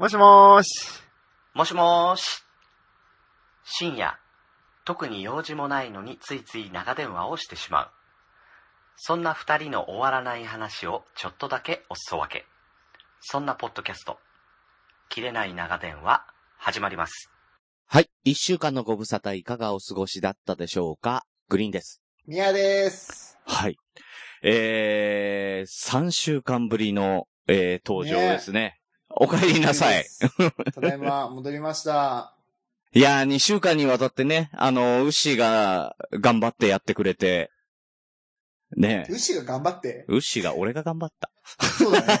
もしもーし。もしもーし。深夜、特に用事もないのについつい長電話をしてしまう。そんな二人の終わらない話をちょっとだけおすそ分け。そんなポッドキャスト、切れない長電話、始まります。はい。一週間のご無沙汰いかがお過ごしだったでしょうか？グリーンです。みやです。はい。えー、3週間ぶりの、えー、登場ですね。お帰りなさい。。ただいま、戻りました。いやー、2週間にわたってね、あの、ウッシーが頑張ってやってくれて、ねえ。ウシが頑張って？ウッシーが俺が頑張った。そうだね。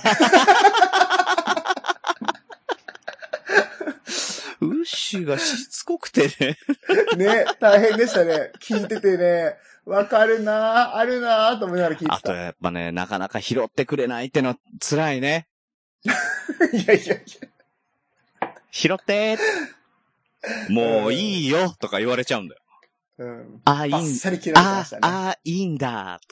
ウッシーがしつこくてね。ね、大変でしたね。聞いててね、わかるなあるなと思いながら聞いあとてた。やっぱね、なかなか拾ってくれないってのは辛いね。いやいやい拾ってーもういいよとか言われちゃうんだよ。や。うん。あー、いいんバッサリ切られてまあ。あ、いいんだ。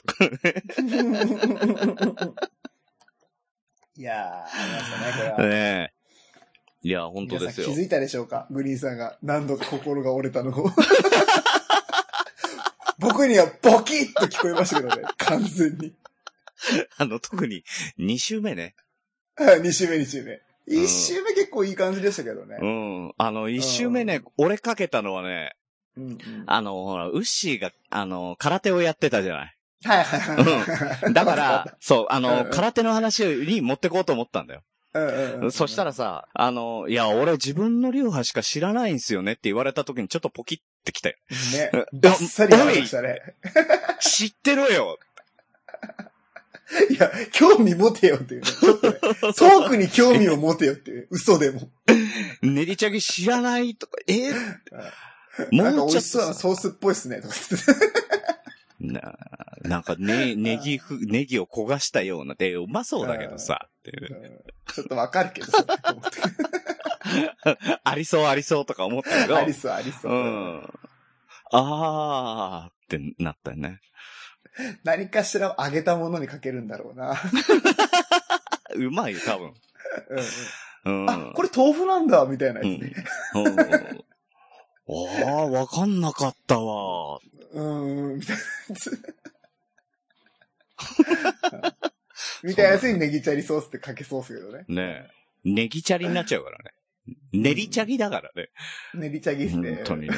いやー、ありましたね、これは。ねえ。いや、本当ですよ気。づいたでしょうか？グリーンさんが何度か心が折れたのを。僕にはボキッと聞こえましたけどね、完全に。あの、特に2週目ね。2週目、2週目。1週目結構いい感じでしたけどねう。ん。あの、1週目ね、俺かけたのはね、うんうんあの、ほら、ウッシーが、あの、空手をやってたじゃない。はいはいはい。だから、そう、あうんの、うん空手の話に持ってこうと思ったんだよ。うんうんうん、そしたらさ、あの、いや、俺自分の流派しか知らないんすよねって言われた時にちょっとポキってきたよ。ねう。バッサリやりましたね。知ってろよいや、興味持てよっていうね。ちょっとね、トークに興味を持てよっていう。嘘でも。練りチャギ知らないとか、え？ーなんかもうちょっとソースっぽいっすね。とか言ってな、なんかね、ネギふ、ネギを焦がしたような、で、うまそうだけどさ、っていううんちょっとわかるけど ありそうありそうとか思ったけど、ありそう、ありそうう。ん。あーってなったよね。何かしらを揚げたものにかけるんだろうな。うまいよ、多分。うんうん。うん。あ、これ豆腐なんだ、みたいなうん。やつね。。うん。ああ、わかん。なかったわ。うん、みたいなやつ。みたいなやつにネギチャリソースってかけそうっすけどね。ねえ。ネギチャリになっちゃうからね。練りチャギだからね。ネギチャギっすね。本当にね。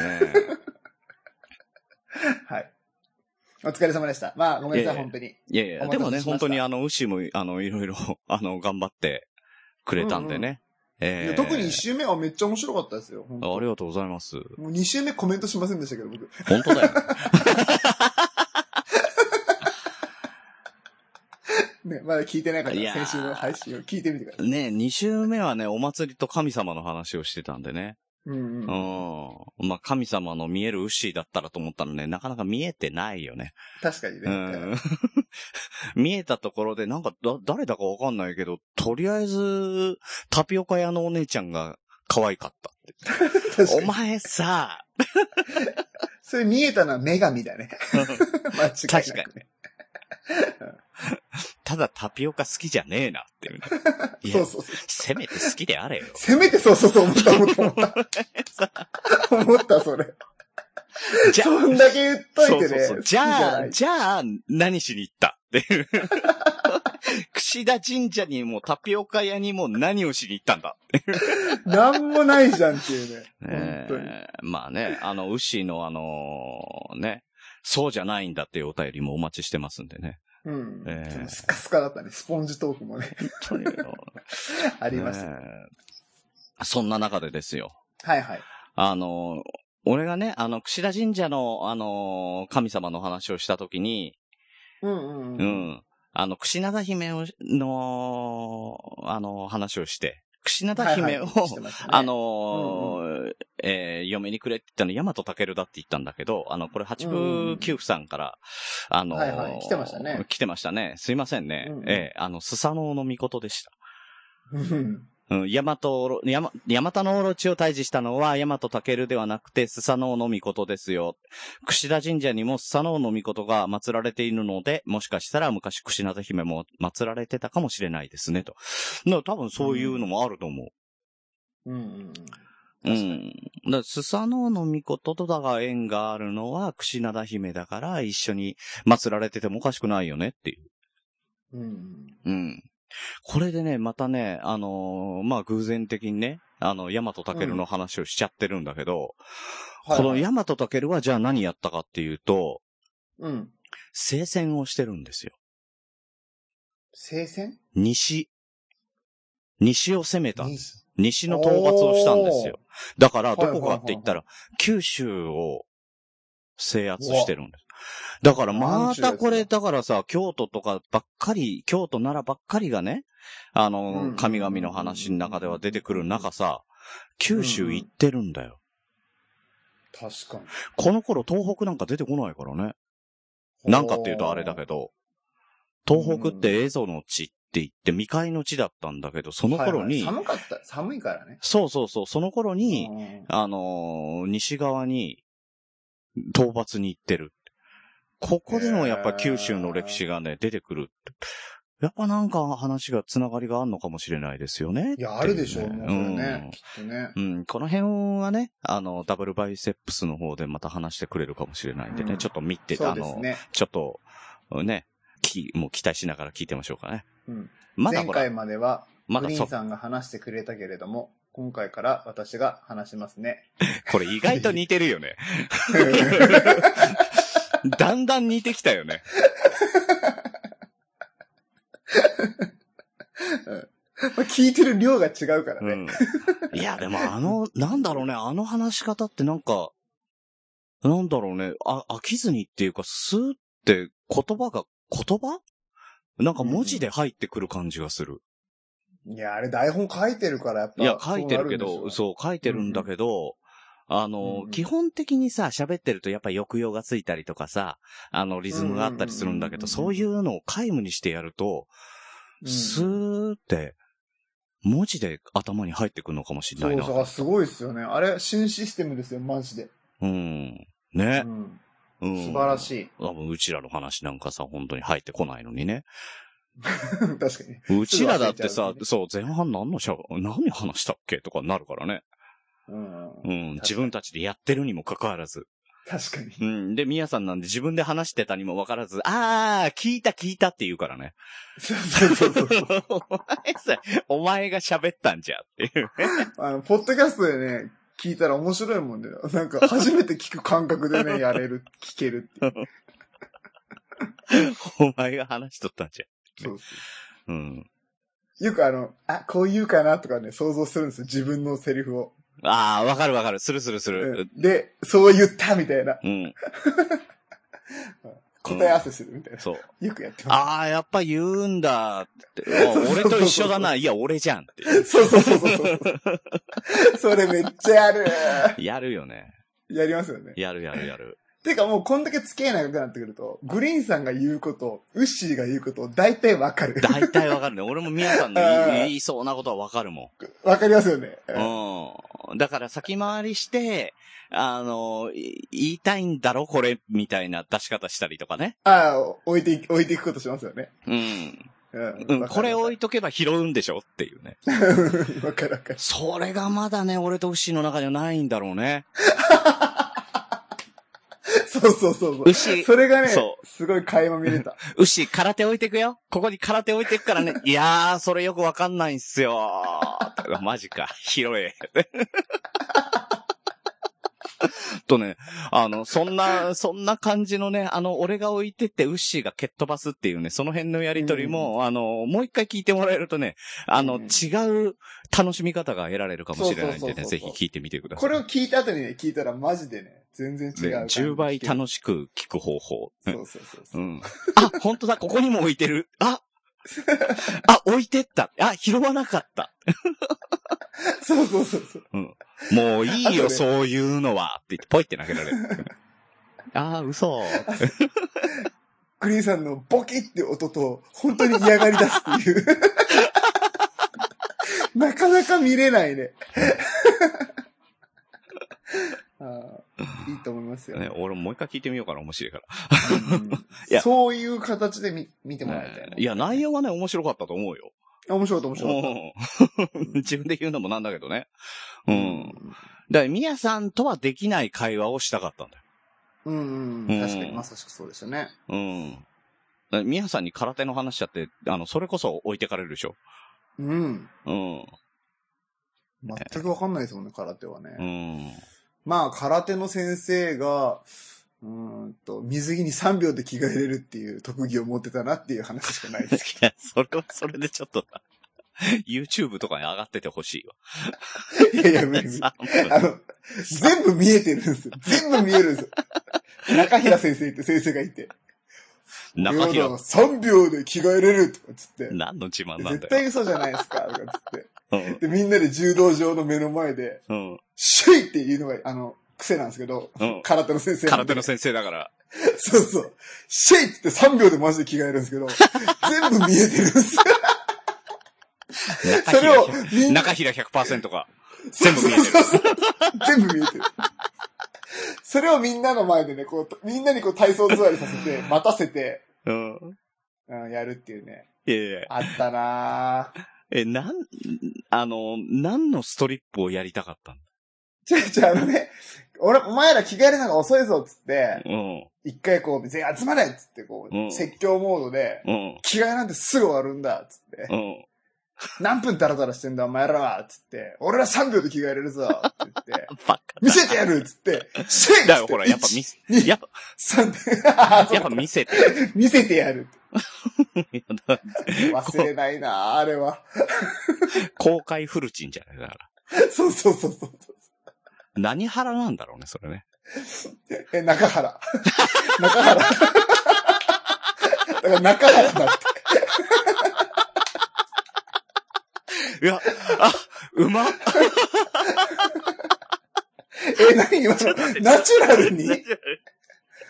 はい。お疲れ様でした。まあ、ごめんなさい、いやいや本当に。いやいや、おでもね、本当にあの、牛も、あの、いろいろ、あの、頑張ってくれたんでね。いええや特に一周目はめっちゃ面白かったですよ。ありがとうございます。もう二周目コメントしませんでしたけど、僕。本当だよ。ね、まだ聞いてないから、先週の配信を聞いてみてください。ね二週目はね、お祭りと神様の話をしてたんでね。うんうん。うん。まあ、神様の見える牛だったらと思ったらね、なかなか見えてないよね。確かにね。うん。見えたところで、なんか、だ、誰だかわかんないけど、とりあえず、タピオカ屋のお姉ちゃんが可愛かったって。お前さ、それ見えたのは女神だね。間違いなく、ね。確かに。ただタピオカ好きじゃねえなっていうね。いやそうそうそう。せめて好きであれよ。せめてそうそうそう思った思った思った。思った、それ。じゃそんだけ言っといてね。そうそうそう。じゃあ、じゃあ、何しに行ったっていう。串田神社にもタピオカ屋にも何をしに行ったんだなんもないじゃんっていうね。え本当に。えまあね、あの、牛のあのね、そうじゃないんだっていうお便りもお待ちしてますんでね。うん。ええちょっとスカスカだったね。スポンジトークもね。本当によ ありました。そんな中でですよ。はいはい。あの、俺がね、あの、串田神社の、あの、神様の話をしたときに、うんうんううん。ん。あの、串灘姫をの、あの、話をして、串灘姫を、はいはいね。あのーえー嫁にくれって言ったの、ヤマトタケルだって言ったんだけど、あの、これ八部九夫さんから、あのーはいはい。来てましたね。来てましたね。すいませんね。うんうん。えーあの、スサノオノミコトでした。うんうん、ヤマトヤマ、ヤマタノオロチを退治したのは、ヤマトタケルではなくて、スサノオノミコトですよ。串田神社にもスサノオノミコトが祀られているので、もしかしたら昔串灘姫も祀られてたかもしれないですね、と。だ多分そういうのもあると思う。うんうん。だスサノオノミコトとだが縁があるのは、櫛灘姫だから一緒に祀られててもおかしくないよねっていう。うん。うんうん。これでね、またね、あのーまあ、偶然的にね、あの、ヤマトタケルの話をしちゃってるんだけど、はいこのヤマトタケルはじゃあ何やったかっていうと、うん。聖戦をしてるんですよ。聖戦？西。西を攻めたんです。に西の討伐をしたんですよ。だから、どこかって言ったはら、九州を制圧してるんです。だから、またこれ、だからさ、京都とかばっかり、京都奈良ばっかりがね、あうんの、神々の話の中では出てくる中さ、九州行ってるんだよ。確かに。この頃東北なんか出てこないからね。なんかっていうとあれだけど、東北って蝦夷の地って言って未開の地だったんだけど、その頃はいはいに、寒かった、寒いからね。そうそうそう、その頃に、うんあのー西側に討伐に行ってる。ここでもやっぱ九州の歴史がね、出てくる。やっぱなんか話が、つながりがあるのかもしれないですよね。いや、あるでしょうね、うそれね。きっとね。うん、この辺はね、あの、ダブルバイセップスの方でまた話してくれるかもしれないんでね、うんちょっと見て、そあの。ちょっと、ね、き、もう期待しながら聞いてみましょうかね。うんま前回、までは、まだそグリーン、さんが話してくれたけれども、今回から私が話しますね。これ意外と似てるよね。だんだん似てきたよね。まあ聞いてる量が違うからね。うん。いや、でもあの、なんだろうね、あの話し方ってなんか、なんだろうね、あ、飽きずにっていうか、スーって言葉が、言葉？なんか文字で入ってくる感じがする。いや、あれ台本書いてるから、やっぱ。いや、書いてるけど、そう、書いてるんだけど、あの、うんうん基本的にさ、喋ってるとやっぱ抑揚がついたりとかさ、あの、リズムがあったりするんだけど、そういうのを皆無にしてやると、うんスーって、文字で頭に入ってくるのかもしれないな。そうそう、すごいですよね。あれ、新システムですよ、マジで。うん。うね。ん。うん。素晴らしい。多分うちらの話なんかさ、本当に入ってこないのにね。確かに。うちらだってさねそう、前半何のしゃ、何話したっけ？とかなるからね。うん。うん。自分たちでやってるにもかかわらず。確かに。うん。で、みやさんなんで自分で話してたにもわからず、あー、聞いた聞いたって言うからね。そうそうそうそう。お前さ、お前が喋ったんじゃっていう。あの、ポッドキャストでね、聞いたら面白いもんで、なんか初めて聞く感覚でね、やれる、聞けるっていう。お前が話しとったんじそうそゃん。うん。う。よくあの、あ、こう言うかなとかね、想像するんですよ、自分のセリフを。あー、わかるわかる。するするすうる。んで、そう言ったみたいな、うん。答え合わせするみたいな。そう。よくやってまああ、やっぱ言うんだって。あ俺と一緒だな。いや、俺じゃんって。す。そうそうそうそうそう。それめっちゃやる。やるよね。やりますよね。やるやるやる。てかもうこんだけ付き合い長くなってくると、グリーンさんが言うこと、ウッシーが言うこと、大体わかる。大体わかるね。俺も宮さんの言い言いそうなことはわかるもわかりますよね。ん。うん。だから先回りして、あの、い言いたいんだろこれ、みたいな出し方したりとかね。ああ、置いてい、置いていくことしますよね。うん。うん。うん、これ置いいとけば拾うんでしょっていうね。わかるわかる。それがまだね、俺とウッシーの中にはないんだろうね。そうそうそうそう。牛それがねそ、すごい垣間見れた。ウッシー、空手置いてくよ。ここに空手置いてくからね。いやー、それよくわかんないんすよ。マジか。拾え。とね、あの、そんな、そんな感じのね、あの、俺が置いてってウッシーが蹴っ飛ばすっていうね、その辺のやりとりも、あの、もう一回聞いてもらえるとね、あの、うん違う楽しみ方が得られるかもしれないんでね、ぜひ聞いてみてください。これを聞いた後にね、聞いたらマジでね、全然違うね感じ。10倍楽しく聞く方法。そうそうそうそうう。ん。あ、本当だ、ここにも置いてる。ああ、置いてった。あ、拾わなかった。そうそうそうそう。もういいよ、ねそういうのは。って言って、ポイって投げられる。ああ、嘘。グリーンさんのボキって音と、本当に嫌がり出すっていう。なかなか見れないね。あーいいと思いますよ。ね、俺もう一回聞いてみようかな、面白いから。うんいやそういう形で見見てもらいたいな、ねいや、内容はね、面白かったと思うよ。面白かった、面白かっうん 自分で言うのもなんだけどね。うた。ん。だから、みやさんとはできない会話をしたかったんだよ。うん。うんうん。確かに、まさしくそうでしたね。うん。みやさんに空手の話しちゃって、あの、それこそ置いてかれるでしょ。うん。うん。全くわかんないですもんね、空手はね。うん。まあ、空手の先生が、うーんと、水着に3秒で着替えれるっていう特技を持ってたなっていう話しかないですけいや、それはそれでちょっとな、YouTube とかに上がっててほしいわ。ど。いやいや、無理無理。あ3分の、全部見えてるんですよ。全部見えるんですよ。中平先生って先生がいて。中平、3秒で着替えれるとかっつって。何の自慢なん絶だよ。対嘘じゃないですか、とかっつって。うんで、みんなで柔道場の目の前で、うん。シュイっていうのが、あの、癖なんですけど、うん空手の先生空手の先生だから。そうそう。シェイって3秒でマジで着替えるんですけど、全部見えてるんですよ。中それを中平100%が全部見えてる。全部見えてる。それをみんなの前でね、こう、みんなにこう体操座りさせて、待たせて、うん。うん、やるっていうね。いやいやあったなぁ。え、なん、あの、何のストリップをやりたかったんだ？ちゃちゃあのね、俺、お前ら着替えるのが遅いぞっつって、うん。一回こう、全員集まれっつってこう、うん説教モードで、うん。着替えなんてすぐ終わるんだっつって、うん。何分ダラダラしてんだお前らはっつって、俺ら3秒で着替えれるぞって言って、見せてやるっつって、シェイっつってだよ、ほら、やっぱ見せ、一やっぱ、三 やっぱ見せて。見せてやる。忘れないなあれは。公開フルチンじゃないだから。そうそうそうそう。何腹なんだろうね、それね。え、中原。中原。だから中原だって。いや、あ、うまっえ、何今の？ナチュラルに？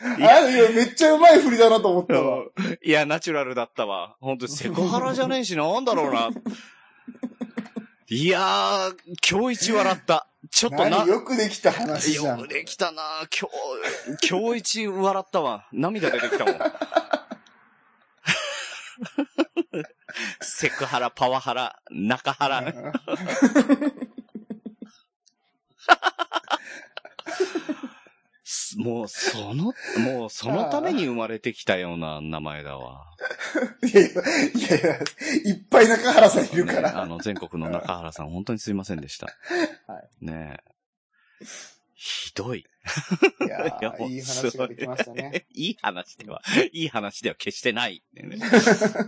あいや、めっちゃうまい振りだなと思ったわ。いや、ナチュラルだったわ。本当にセクハラじゃねえし、なんだろうな。いやー、今日一笑った。ちょっとな何、よくできた話じゃん。よくできたな今日、今日一笑ったわ。涙出てきたもん。セクハラ、パワハラ、中ハラ。もう、その、もう、そのために生まれてきたような名前だわ。いやいや、いやいや、いっぱい中原さんいるかねら。あの、全国の中原さん、本当にすいませんでした。はねえ。ひどい。いや いいい話ができましたね。いい話では、いい話では決してないね。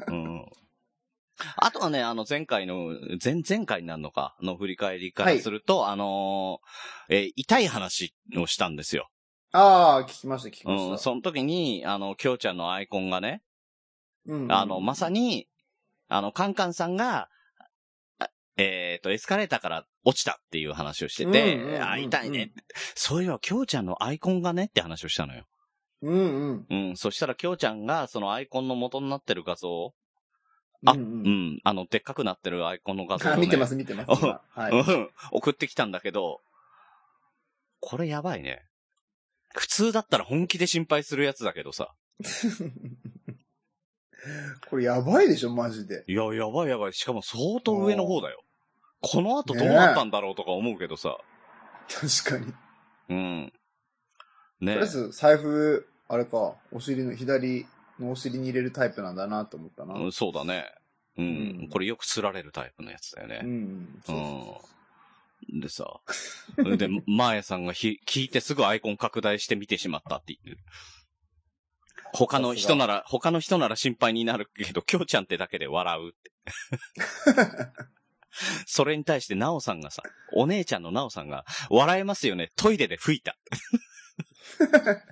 うん。あとはね、あの、前回の、前、前回になるのか、の振り返りからすると、あのーえー痛い話をしたんですよ。ああ、聞きました、聞きまうん、した。その時に、あの、きょうちゃんのアイコンがね、うんあの、まさに、あの、カンカンさんが、あえっ、と、エスカレーターから落ちたっていう話をしてて、うんうんうんうんあ、痛いね。そういえば、きょうちゃんのアイコンがねって話をしたのよ。うんうん。うん、そしたらきょうちゃんが、そのアイコンの元になってる画像を、あ、ううんん、あの、でっかくなってるアイコンの画像を、あね。見てます、見てます。今はい。うん、送ってきたんだけど、これやばいね。普通だったら本気で心配するやつだけどさ。これやばいでしょ、マジで。いや、やばいやばい。しかも相当上の方だよ。この後どうなったんだろうとか思うけどさ。確かに。うん。とねりあえず、財布、あれか、お尻の、左のお尻に入れるタイプなんだなと思ったな。うんそうだね。うん。うんこれよく釣られるタイプのやつだよね。うん。そうそうそうでさ、で、マーヤさんがひ聞いてすぐアイコン拡大して見てしまったっていう。他の人なら、他の人なら心配になるけど、きょうちゃんってだけで笑うって。それに対して、なおさんがさ、お姉ちゃんのなおさんが、笑えますよね、トイレで吹いた。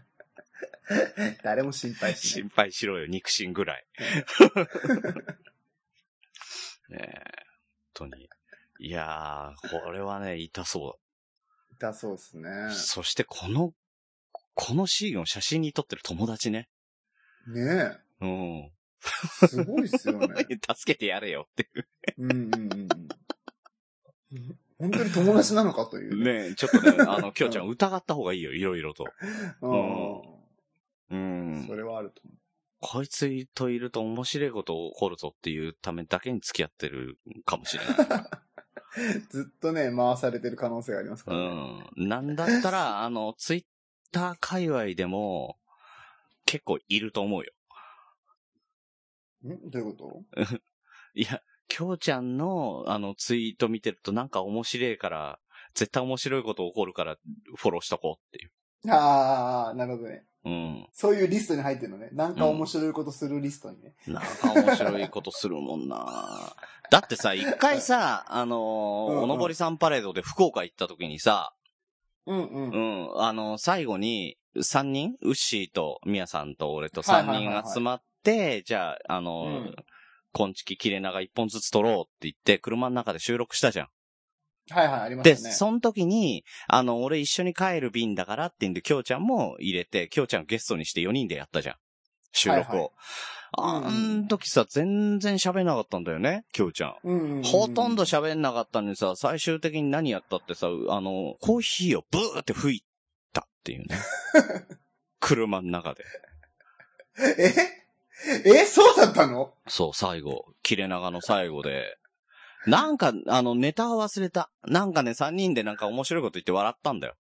誰も心配しない。心配しろよ、肉親ぐらい。ねえ、本当に。いやー、これはね、痛そ痛そうですね。う。そして、この、このシーンを写真に撮ってる友達ね。ねうん。え。すごいっすよね。助けてやれよっていうんうんうんうん。本当に友達なのかというう。ね。ねちょっとね、あの、きょうちゃん疑った方がいいよ、いろいろと。うん。うん。それはあると思こいつといると面白いこと起こるぞっていうためだけに付き合ってるかもしれない。ずっとね、回されてる可能性がありますかうらね。ん。なんだったら、あの、ツイッター界隈でも、結構いると思うよ。ん？どういうこ いや、きょうちゃんの、あの、ツイート見てるとなんか面白いから、絶対面白いこと起こるから、フォローしとこうっていう。とああ、なるほどね。うん。そういうリストに入ってるのね。なんか面白いことするリストにね。なんか面白いことするもんなだってさ、一回さ、あのーうんうんおのぼりさんパレードで福岡行った時にさ、うんう。うんん、あの、最後に、三人？ウッシーと、ミヤさんと俺と三人集まって、じゃあ、あの、うんこんちき切れ長一本ずつ撮ろうって言って、車の中で収録したじゃん。はいはい、ありまで、したね。その時に、あの、俺一緒に帰る便だからって言うんで、きょうちゃんも入れて、きょうちゃんをゲストにして4人でやったじゃん。収録を。はいはいあうんん時さ、全然喋んなかったんだよね、きょうちゃん。うんうんうんほとんど喋んなかったのにさ、最終的に何やったってさ、あの、コーヒーをブーって吹いたっていうね。車の中で。え？え？そうだったの？そう、最後。切れ長の最後で。なんか、あの、ネタは忘れた。なんかね、三人でなんか面白いこと言って笑ったんだよ。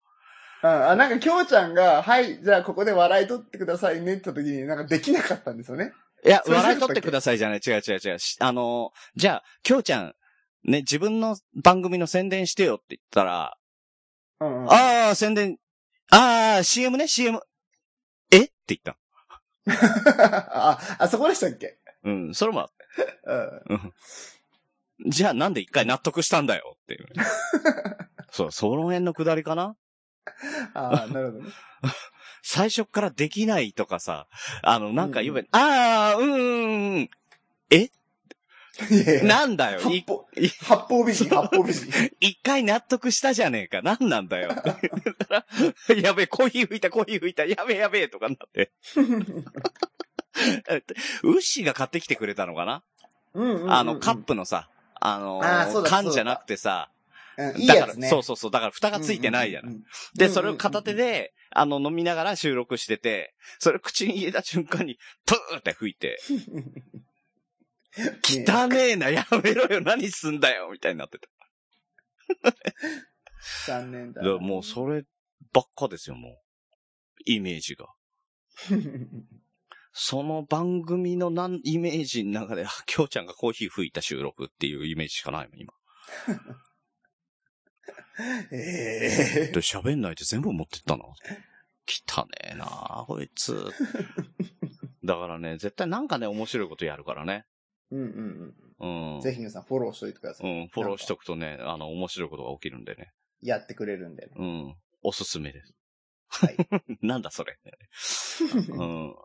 うん、あ、なんか、きょうちゃんが、はい、じゃあここで笑い取ってくださいねって言った時に、なんかできなかったんですよね。いや、笑い取ってくださいじゃない。違う違う違う。しあの、じゃあ、きょうちゃん、ね、自分の番組の宣伝してよって言ったら、うんうん。ああ、宣伝、ああ、CM ね、CM。え？って言った。あ、あそこでしたっけ？うん、それも、うん。うんじゃあなんで一回納得したんだよ？っていう。そう、その辺のくだりかな？ああ、なるほどね。最初からできないとかさ、あの、なんか言えば、ああ、うーん、いやいやなんだよ、い八方い、八方美人、八方美人。一回納得したじゃねえか、なんなんだよ。やべえ、コーヒー吹いた、コーヒー吹いた、やべえやべえ、とかになって。ウッシーが買ってきてくれたのかな？うんうんうんうん。あの、カップのさ、あのあー缶じゃなくてさ、うんいいだから、やつね。そうそうそう、だから蓋がついてないじゃない。うんうんうんで、それを片手で、あの、飲みながら収録してて、それ口に入れた瞬間に、プーって吹いて、汚ねえな、やめろよ、何すんだよ、みたいになってた。残念だもうそればっかですよ、もう。イメージが。その番組のなんイメージの中で、あきょうちゃんがコーヒー吹いた収録っていうイメージしかないもん、今。ええで、喋んないで全部持ってったな。汚ねえなこいつ。だからね、絶対なんかね、面白いことやるからね。うんうんううん。ん。ぜひ皆さんフォローしといてください。うん、フォローしとくとね、あの、面白いことが起きるんでね。やってくれるんでね。うん。おすすめです。はい。なんだそれ。うん。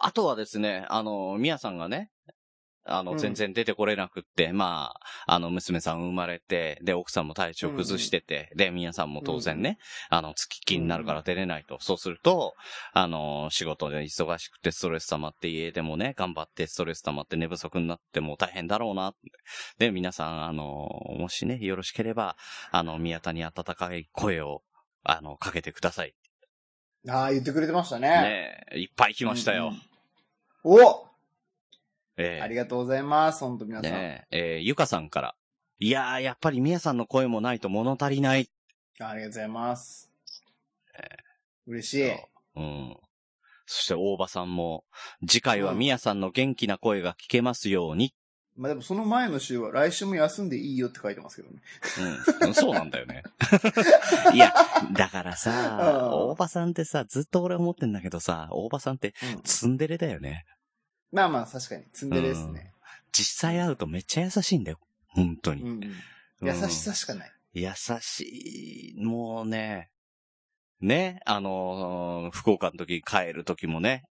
あとはですね、あの、みやさんがね、あの、うん全然出てこれなくって、まあ、あの、娘さん生まれて、で、奥さんも体調崩してて、で、みやさんも当然ね、あの、月気になるから出れないと。そうすると、あの、仕事で忙しくてストレス溜まって、家でもね、頑張ってストレス溜まって寝不足になっても大変だろうな。で、皆さん、あの、もしね、よろしければ、あの、宮田に温かい声を、あの、かけてください。ああ、言ってくれてましたね。ねえいっぱい来ましたよ。うんうん。おええありがとうございます。本当皆さん。ねえ、えーゆかさんから。いやー、やっぱりみやさんの声もないと物足りない。ありがとうございます。え嬉しい。うん。そして大場さんも、次回はみやさんの元気な声が聞けますように。まあでもその前の週は来週も休んでいいよって書いてますけどね。うん。そうなんだよね。いや、だからさ、うん大場さんってさ、ずっと俺思ってんだけどさ、大場さんってうんツンデレだよね。まあまあ確かに、ツンデレですね。実際会うとめっちゃ優しいんだよ。本当に。うんうん。うん優しさしかない。優しい、もうね、ね、あのー福岡の時帰る時もね、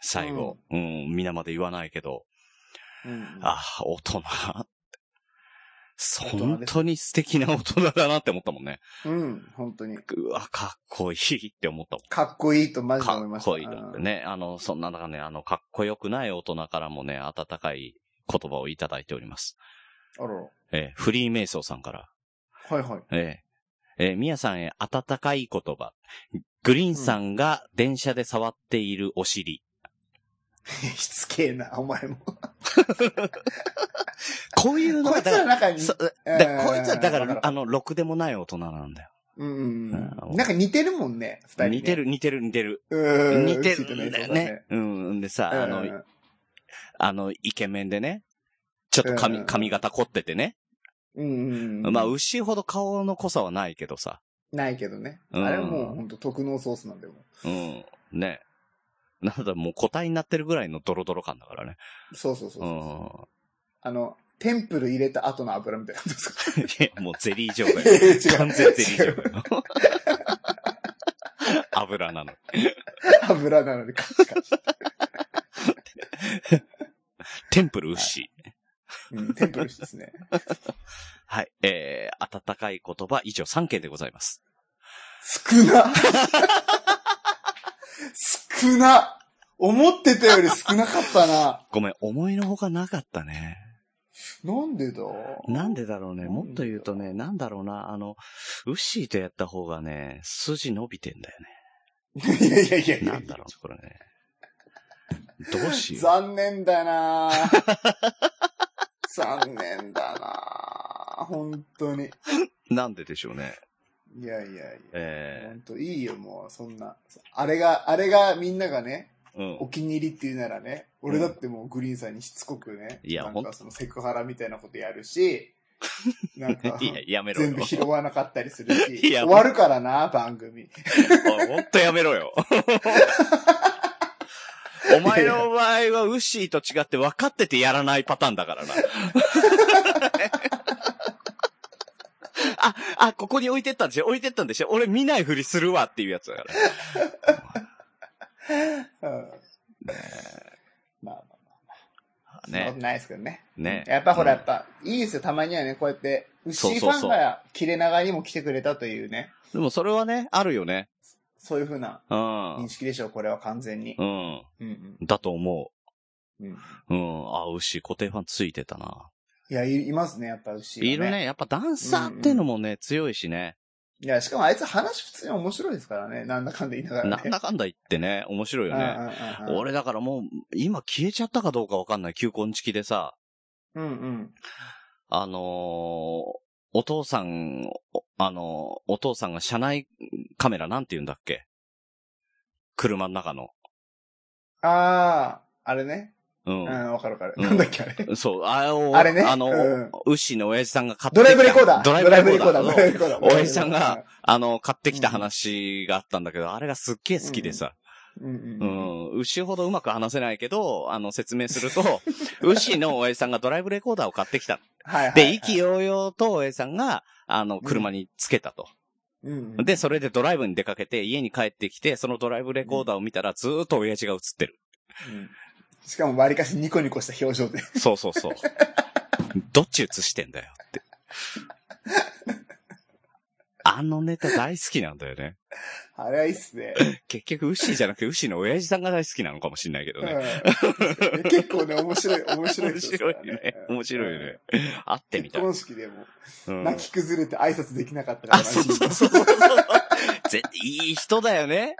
最後、うん、皆まで言わないけど、うんうんあ、大人。人です本当に素敵な大人だなって思ったもんね。うん、本当に。うわ、かっこいいって思ったもん。かっこいいとマジでか思いました。っこいいなってね。あの、そんな中ね、あの、かっこよくない大人からもね、温かい言葉をいただいております。うん。あらら。えーフリーメイソーさんから。はいはい。えええー、みやさんへ温かい言葉。グリーンさんが電車で触っているお尻。しつけえな、お前も。こういうのこいつがだからら中に、そだうんこいつはだから、あの、ろくでもない大人なんだよ。うん。なんか似てるもんね、二人、ね。似てる、似てる、似てる。うん。似てるんだよね。うん。でさ、あの、うんあの、イケメンでね、ちょっと髪、うん髪型凝っててね。うん。まあ、牛ほど顔の濃さはないけどさ。ないけどね。うんあれはもうほんと特納ソースなんだよ。うん。ね。なんだ、もう個体になってるぐらいのドロドロ感だからね。そうそうそううそう。ん。あの、テンプル入れた後の油みたいなことですかいやもうゼリー状だよ。違う完全ゼリー状だよ。油なの。油なのでカチカチ。テンプル牛。うん、テンプルですね。はい。えー、温かい言葉以上3件でございます。少な少な思ってたより少なかったな。ごめん、思いのほかなかったね。なんでだ？なんでだろうね。もっと言うとね、なんだろうな。あの、ウッシーとやった方がね、筋伸びてんだよいやいやいやいね。やなんだろう、これね。どうしよ残念だな 残念だな本当に。う。なんででしょうね。いやいやいや。え本当いいよ、もう、そんな。あれが、あれがみんながね、えうんお。気に入りっていうならね、俺だってもうグリーンさんにしつこくね、いやほんなんかそのセクハラみたいなことやるし、なんか。全部拾わなかったりするし、いや終わるからな、番組。ほんとやめろよ。お前の場合はウッシーと違って分かっててやらないパターンだからな。あ、あ、ここに置いてったんでしょ？置いてったんでしょ？俺見ないふりするわっていうやつだから。うんまあまあまあ、そんなことね。ないですけどね。ね。やっぱほら、うんやっぱ、いいですよ、たまにはね、こうやって、牛ファンが切れ長にも来てくれたというね、でもそれはね、あるよね。そういう風なうん。認識でしょう、これは完全に。うん。うんだと思うん。うん。う。うん。あ、牛固定ファンついてたな。いや、いいますね、やっぱ牛、いる。ね。やっぱダンサーってのもね、強いしね。いや、しかもあいつ話普通に面白いですからね、なんだかんだ言いながらね。なんだかんだ言ってね、面白いよね。うんうんうんうん俺だからもう、今消えちゃったかどうかわかんない、球根チキでさ、うんうん。あのーお父さん、おあのーお父さんが車内カメラなんて言うんだっけ？車の中の。あー、あれね。ううん、わかるわかる。うんなんだっけ、あれ。ん。そう、あれを、あれね？あの、うんウッシーの親父さんが買ってドきた。ライブレコーダー。ドライブレコーダー。ドライブレコーダー。ドライブレコーダー。親父さんが、あの、買ってきた話があったんだけど、あれがすっげえ好きでさ。うんううんん。牛ほどうまく話せないけど、あの、説明すると、牛の親父さんがドライブレコーダーを買ってきた。はいはい。で、意気揚々と親父さんが、あの、車につけたと。うんうんで、それでドライブに出かけて、家に帰ってきて、そのドライブレコーダーを見たら、ずーっと親父が映ってる。うんしかも割かしニコニコした表情で。そうそうそう。どっち映してんだよって。あのネタ大好きなんだよね。あれはいいっすね。結局、ウッシーじゃなくて、ウッシーの親父さんが大好きなのかもしれないけどね。うん結構ね、面白い、面白い面白いね。面白いね。会ってみたい。結婚式でも、うん泣き崩れて挨拶できなかったから。あ、そうそうそうそう。ぜいい人だよね。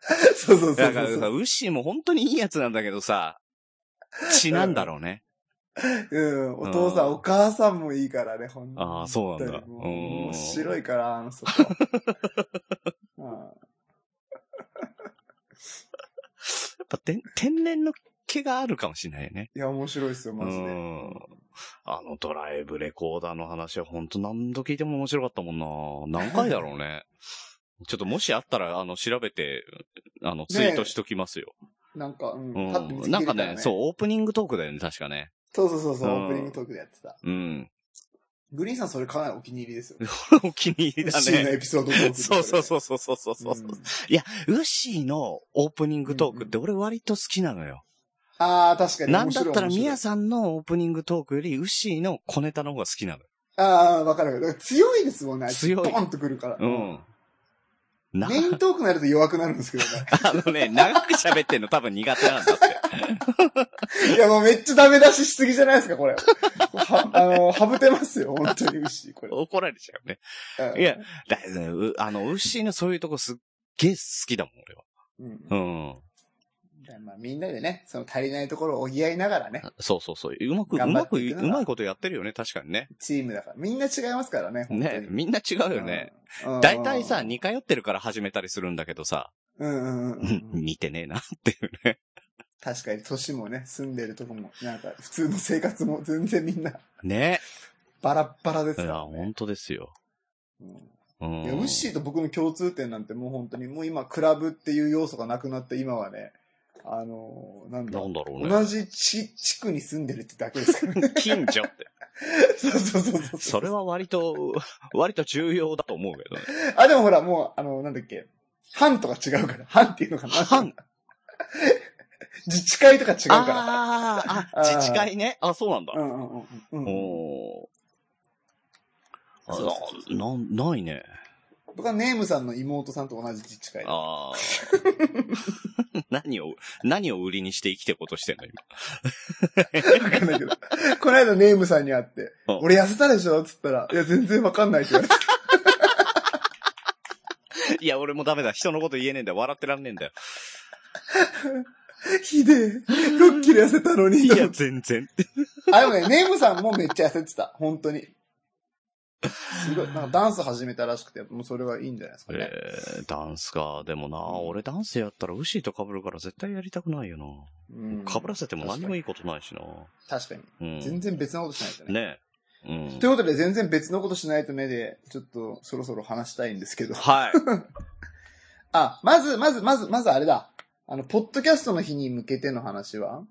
そうそうそうだからさ。ウッシーも本当にいいやつなんだけどさ、血なんだろうね。うん、お父さうんん、お母さんもいいからね、ほんああそうなんだもううん面白いから、あの、そこ。うんやっぱ天天然の毛があるかもしれないよね。いや、面白いっすよ、マジで。うんあのドライブレコーダーの話は本当何度聞いても面白かったもんな。何回だろうね。ちょっともしあったら、あの、調べて、あの、ツイートしときますよ。なんか、うん、うんパッと見つけなんかね、そう、オープニングトークだよね、確かね。そうそうそうそう、うんオープニングトークでやってた。うん。グリーンさんそれかなりお気に入りですよ。お気に入りだシーのね。エピソードトークで そうそうう。そうそうそうそうそう。んいや、ウッシーのオープニングトークって俺割と好きなのよ。ああ、確かに。なんだったらミヤん。さんのオープニングトークよりウッシーの小ネタの方が好きなのよ。ああ、わかるわかる。強いですもんね。強いポンとくるから。うん。なメイントークになると弱くなるんですけどね。あのね、長く喋ってんの多分苦手なんだって。いや、もうめっちゃダメ出ししすぎじゃないですか、これ。は、あの、はぶてますよ、本当に牛、これ。怒られちゃうね。うんいや、だうあの、ウッシーのそういうとこすっげえ好きだもん、俺は。うんうん。まあみんなでね、その足りないところを補いながらね、そうそうそう。うまく、うまく、うまいことやってるよね、確かにね。チームだから。みんな違いますからね、ねに。みんな違うよね。うん。大体さ、うん似通ってるから始めたりするんだけどさ、うんうんうんうん。似てねえなっていうね。確かに年もね、住んでるとこも、なんか普通の生活も全然みんなね。バラッバラですいや、からね。本当ですよ。うんうん。いや、ウッシーと僕の共通点なんてもう本当に、もう今、クラブっていう要素がなくなって、今はね、あのーなんだなんだろうね。同じ地地区に住んでるってだけですからね。近所って。そうそうそうそう。それは割と、割と重要だと思うけどね。あ、でもほら、もう、あの、なんだっけ、班とか違うから、班っていうのかな。班 自治会とか違うから。あーあ、自治会ね。あ、そうなんだ。うんうんうんうんうん。おーそうそうあな、ないね。僕はネームさんの妹さんと同じ自治会で。ああ。何を、何を売りにして生きていこうとしてんの今？わかんないけど。この間ネームさんに会って、うん俺痩せたでしょ？つったら、いや、全然わかんないって言われて。いや、俺もダメだ。人のこと言えねえんだよ。笑ってらんねえんだよ。ひでえ。6キロ痩せたのに。いや、全然。あ、でもね、ネームさんもめっちゃ痩せてた。本当に。すごい。なんかダンス始めたらしくて、もうそれはいいんじゃないですかね。えー、ダンスか。でもな、俺ダンスやったらウシーと被るから絶対やりたくないよな。うん被らせても何もいいことないしな。確かに。うん。全然別なことしないとね。ねうんと。いうことで、全然別のことしないとねで、ちょっとそろそろ話したいんですけど。はい。あ、まず、まず、まず、まずあれだ。あの、ポッドキャストの日に向けての話は？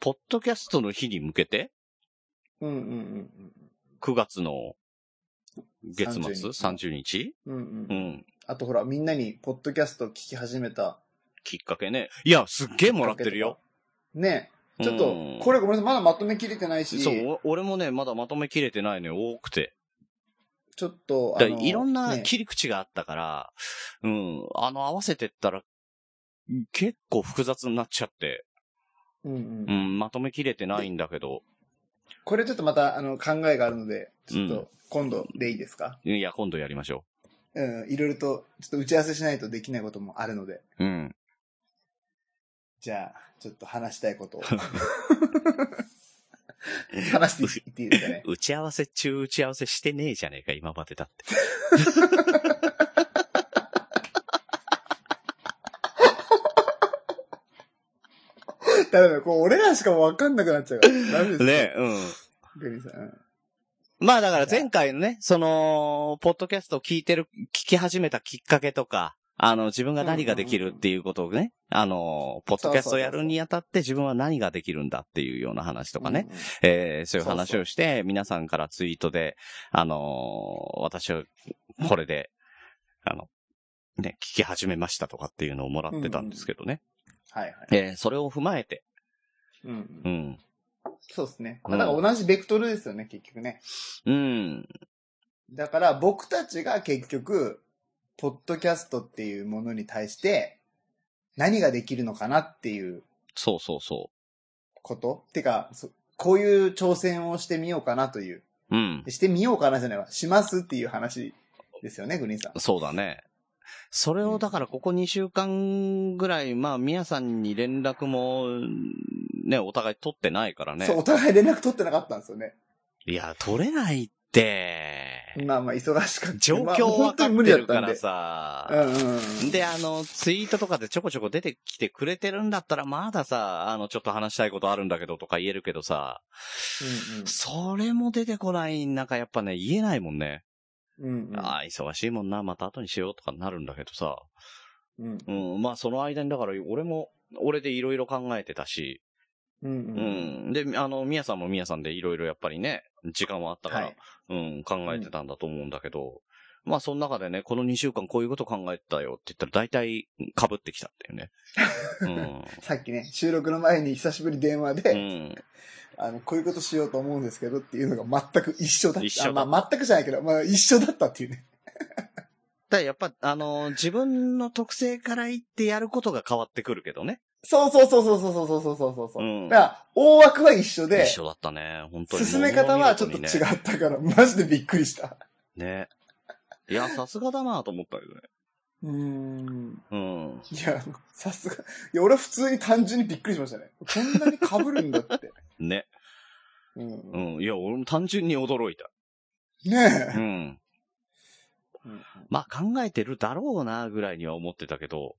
ポッドキャストの日に向けて、うんうんうん9月の月末？30 30日うん。うんうんう。ん。あとほら、みんなにポッドキャスト聞き始めた。きっかけね。いや、すっげえもらってるよ。。ねちょっとうん、これごめんなさい、まだまとめきれてないし、そう、お俺もね、まだまとめきれてないのよ、多くて。ちょっと、あのだいろんなね切り口があったから、うん、あの、合わせてったら、結構複雑になっちゃって、うんうんうん、まとめきれてないんだけど、これちょっとまた、あの、考えがあるので、ちょっうと、今度でいいですか？いや、今度やりましょうん、いろいろと、ちょっと打ち合わせしないとできないこともあるので、う。うん。じゃあ、ちょっと話したいことを。話していっていいですかね。打ち合わせ中打ち合わせしてねえじゃねえか、今までだって。だめだ、こう、俺らしかわかんなくなっちゃうから。ダメです。ねうん。グリーンさん。うんまあだから前回のね、その、ポッドキャストを聞いてる、聞き始めたきっかけとか、あの、自分が何ができるっていうことをね、あの、ポッドキャストをやるにあたって自分は何ができるんだっていうような話とかね、。えーそういう話をして、皆さんからツイートで、あのー私は、これで、あの、ね、聞き始めましたとかっていうのをもらってたんですけどね。はいはい。えーそれを踏まえて、うんううん。ん。そうですね。うんだから同じベクトルですよね、結局ね。うん。だから僕たちが結局、ポッドキャストっていうものに対して、何ができるのかなっていうそうそうそこと？てか、そこういう挑戦をしてみようかなという。う。うん。してみようかなじゃないわ。しますっていう話ですよね、グリーンさん。そうだね。それをだからここ2週間ぐらい、まあ、みやさんに連絡も、ね、お互い取ってないからねそう、。お互い連絡取ってなかったんですよね。いや、取れないって、まあまあ、忙しかった。状まあ況分かって本当に無理だったんで。さ。うんうんうん。で、あの、ツイートとかでちょこちょこ出てきてくれてるんだったら、まださ、あの、ちょっと話したいことあるんだけどとか言えるけどさ、それも出てこない中、やっぱね、言えないもんね。うんうん。うんああ、忙しいもんな、また後にしようとかなるんだけどさ。うん。うん、まあその間に、だから俺も、俺でいろいろ考えてたし、うんうん。うん。で、あの、みやさんもみやさんでいろいろやっぱりね、時間はあったから、はい。うん、考えてたんだと思うんだけど、まあその中でね、この2週間こういうこと考えてたよって言ったら大体被ってきたっていうね。さっきね、収録の前に久しぶり電話うで、ん。うん。あの、こういうことしようと思うんですけどっていうのが全く一緒だった。一緒まあ、全くじゃないけど、まあ、一緒だったっていうね。だやっぱ、あの、自分の特性から言ってやることが変わってくるけどね。そうそうそうそうそうそうそうそうそうそう。うんだから、大枠は一緒で、一緒だったね、本当に。進め方はちょっと違ねったから、マジでびっくりした。ね。いや、さすがだなと思ったけどね。うーん。うん。いや、さすが。いや、俺は普通に単純にびっくりしましたね。こんなに被るんだって。ね。うんう。ん。いや、俺も単純に驚いた。ねえ。うん。うんまあ考えてるだろうな、ぐらいには思ってたけど、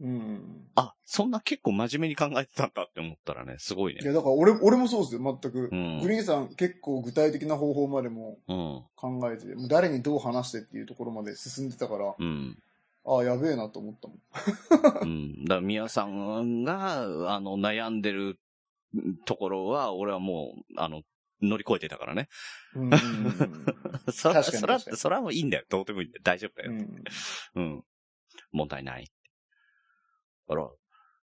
うん。あ、そんな結構真面目に考えてたんだって思ったらね、すごいね。いや、だから俺、俺もそうですよ、全く。うんグリーンさん結構具体的な方法までもうん。考えて、もう誰にどう話してっていうところまで進んでたから、うん。ああ、やべえなと思ったもん。うん。だから、宮さんが、あの、悩んでるところは、俺はもう、あの、乗り越えてたからね。うんうんうん そら、そら、そらもういいんだよ。どうでもいいんだよ。大丈夫だよ。うん。うん。問題ない。だから、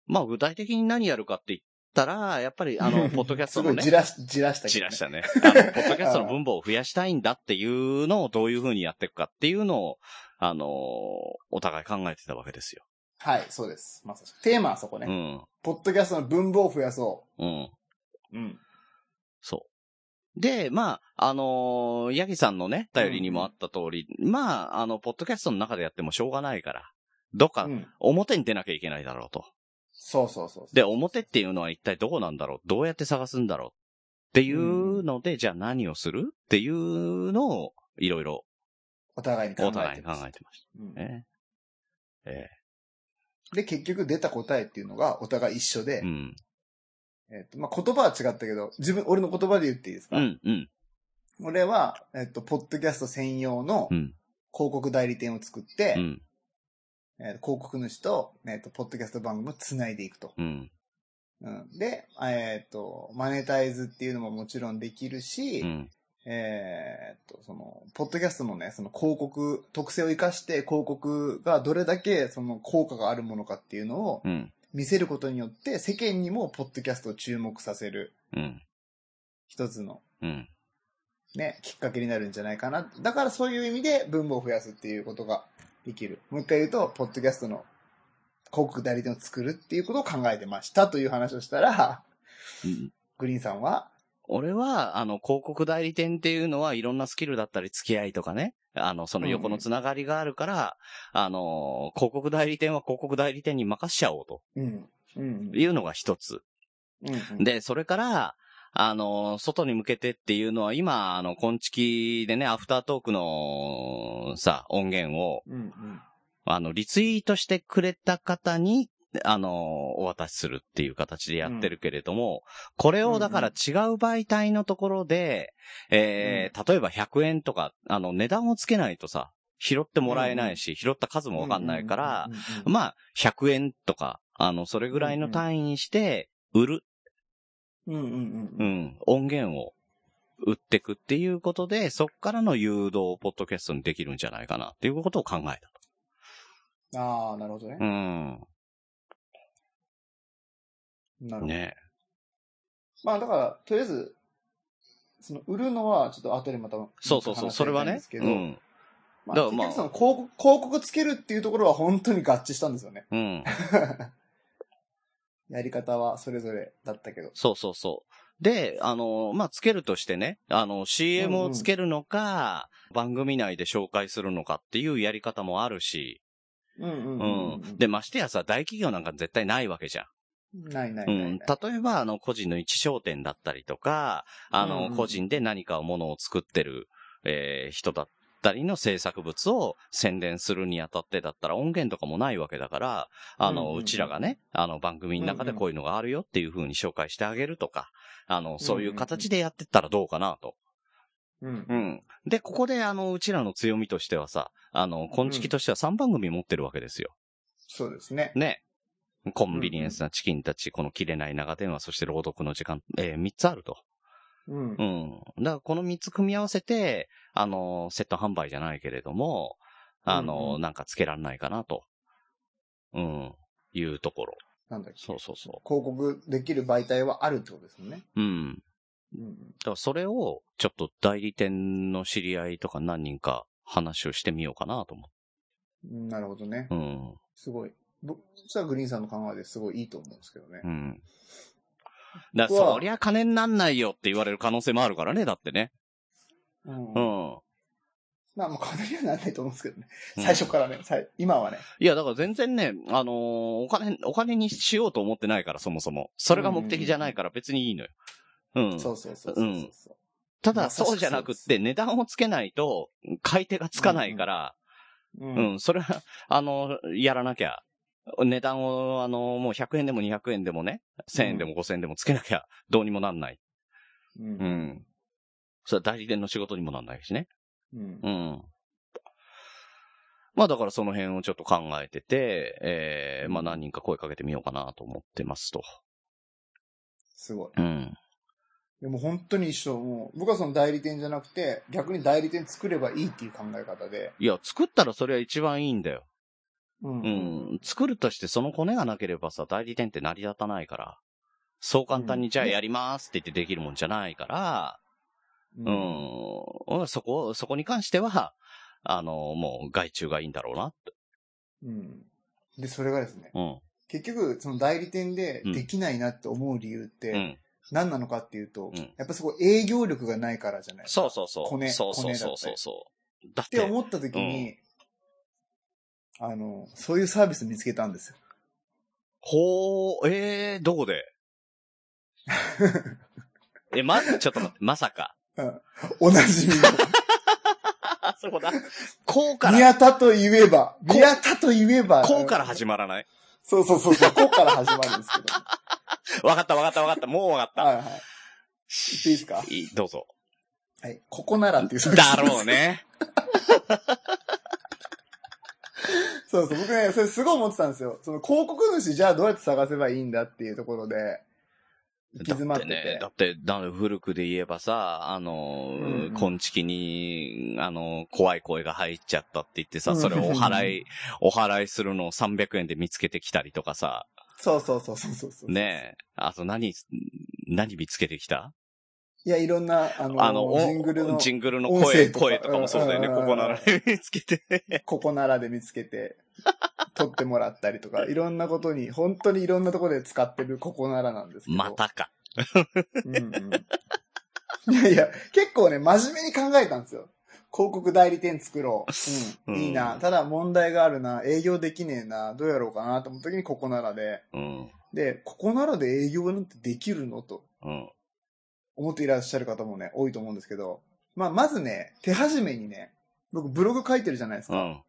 まあ具体的に何やるかって言ったら、やっぱりあの、ポッドキャストのね じ、らし、じらしたね。散らしたね。あの、ポッドキャストの分母を増やしたいんだっていうのをどういう風にやっていくかっていうのを、あのーお互い考えてたわけですよ。はい、そうです。まさしく。テーマはそこね。うん。ポッドキャストの分母を増やそうん。う。うん。そう。で、まあ、あのーヤギさんのね、頼りにもあった通り、まあ、あの、ポッドキャストの中でやってもしょうがないから、どっかうん。表に出なきゃいけないだろうと。そうそうそう。で、表っていうのは一体どこなんだろう？どうやって探すんだろう？っていうので、じゃあ何をする？っていうのを、いろいろお互いに考えてお互いに考ますえてましうんたね。えで、結局出た答えっていうのがお互い一緒で、えうん。えっと、まあ、言葉は違ったけど、自分、俺の言葉で言っていいですか、うん、うん、俺は、えっと、ポッドキャスト専用のうん、広告代理店を作って、うん、えっと広告主と、えっと、ポッドキャスト番組を繋いでいくと。うん、うん、で、えっと、マネタイズっていうのももちろんできるし、うん、えーっと、その、ポッドキャストのね、その広告、特性を生かして広告がどれだけその効果があるものかっていうのをうん、見せることによって世間にもポッドキャストを注目させるうん、一つのうん。ね、きっかけになるんじゃないかな。だからそういう意味で分母を増やすっていうことができる。もう一回言うと、ポッドキャストの広告代理店を作るっていうことを考えてましたという話をしたら、うんグリーンさんは、俺は、あの、広告代理店っていうのはいろんなスキルだったり付き合いとかね、あの、その横のつながりがあるから、あの、広告代理店は広告代理店に任しちゃおうとうん。うん。いうのが一つ。うん。で、それから、あの、外に向けてっていうのは、今、あの、昆虫でね、アフタートークの、さ、音源を、うん。うん。あの、リツイートしてくれた方に、あの、お渡しするっていう形でやってるけれども、これをだから違う媒体のところで、えー例えば100円とか、あの、値段をつけないとさ、拾ってもらえないし、拾った数もわかんないから、うんうんうんうん、まあ、100円とか、あの、それぐらいの単位にして、売るうんうんうんううん。ん、音源を売ってくっていうことで、そっからの誘導をポッドキャストにできるんじゃないかなっていうことを考えた。ああ、なるほどねう。ん。なるほど。ねまあだから、とりあえず、その、売るのは、ちょっと後でまた、そうそうそう、それはねうん。まあ、だからまあその広告、広告つけるっていうところは本当に合致したんですよね。うん。やり方はそれぞれだったけど。そうそうそう。で、あの、まあ、つけるとしてね、あの、CM をつけるのか、番組内で紹介するのかっていうやり方もあるし、うんうんううんん。で、ましてやさ、大企業なんか絶対ないわけじゃん。ないない。うん。例えば、あの、個人の一商店だったりとか、あの、個人で何かものを作ってる、えー人だったりの制作物を宣伝するにあたってだったら音源とかもないわけだから、あの、うちらがね、あの、番組の中でこういうのがあるよっていう風に紹介してあげるとか、あの、そういう形でやってったらどうかなと。うんう。ん。で、ここで、あの、うちらの強みとしてはさ、あの、昆虫としては3番組持ってるわけですよ。そうですね。ね。コンビニエンスなチキンたち、この切れない長電話、そして朗読の時間、えー、3つあると。うんう。ん。だからこの3つ組み合わせて、あの、セット販売じゃないけれども、あの、うんうんなんかつけらんないかなと。うん。いうところ。なんだっけ？そうそうそ広告できる媒体はあるってことですもんね。う。うん。うん。だからそれを、ちょっと代理店の知り合いとか何人か話をしてみようかなと思うんなるほどねう。。うん。すごい。僕、そしたらグリーンさんの考えですごいいいと思うんですけどねう。ん。だそりゃ金になんないよって言われる可能性もあるからね、だってね。うんうん。まあ、もう金にはならないと思うんですけどね。うん最初からね、さい今はね。いや、だから全然ね、あのーお金、お金にしようと思ってないから、そもそも。それが目的じゃないから別にいいのよ。うん。そうそうそうそうそうそう。ただ、まさしくそうじゃなくって、値段をつけないと、買い手がつかないから、ううん、ん。それは、あの、やらなきゃ。値段を、あの、もう100円でも200円でもね、1000円でも5000円でもつけなきゃ、どうにもなんない。う。うんん。それは代理店の仕事にもなんないしね。うんう。ん。まあだからその辺をちょっと考えてて、えー、まあ何人か声かけてみようかなと思ってますと。すごい。うん。でも本当に一緒。もう、僕はその代理店じゃなくて、逆に代理店作ればいいっていう考え方で。いや、作ったらそれは一番いいんだよ。うんうん。作るとしてそのコネがなければさ、代理店って成り立たないから。そう簡単にじゃあやりますって言ってできるもんじゃないから、うん。そこ、そこに関しては、あの、もう外注がいいんだろうなって。うん。で、それがですね、うん。結局、その代理店でうんできないなって思う理由って、うん。何なのかっていうと、うんやっぱそこ営業力がないからじゃないですか。そうそうそう。コネそうそうそうそうそう。だっ、ってて思った時に、あの、そういうサービス見つけたんですよ。ほー、えー、どこで？え、ま、ちょっと待って、まさか。おなじみの。あ、そこだ。こうから、宮田と言えば、宮田と言えば、こうから始まらない？そうそうそうそう、こうから始まるんですけど。わかったわかったわかった。もうわかった。はいはい。言っていいですか？いいどうぞ。はい。ここならっていうだろうね。そうそう、僕ね、それすごい思ってたんですよ。その広告主じゃあどうやって探せばいいんだっていうところで、行き詰まってて。ね、だって、だ古くで言えばさ、あの、うんうんに、あの、怖い声が入っちゃったって言ってさ、うんそれをお払い、お払いするのを300円で見つけてきたりとかさ、そうそうそうそうそうそう。ねえ。あと何、何見つけてきた？いや、いろんな、あの、あの、おジングルの、ジングルの音声、声とか声とかもそうだよね。うんここなら見つけて。ここならで見つけて、撮ってもらったりとか、いろんなことに、本当にいろんなところで使ってるここならなんですけど。またか。うんうん。いやいや、結構ね、真面目に考えたんですよ。広告代理店作ろう。うん。いいな。うんただ問題があるな。営業できねえな。どうやろうかなと思った時にここならで。うん。で、ここならで営業なんてできるのとうん。思っていらっしゃる方もね、多いと思うんですけど。まあ、まずね、手始めにね、僕ブログ書いてるじゃないですか。うん。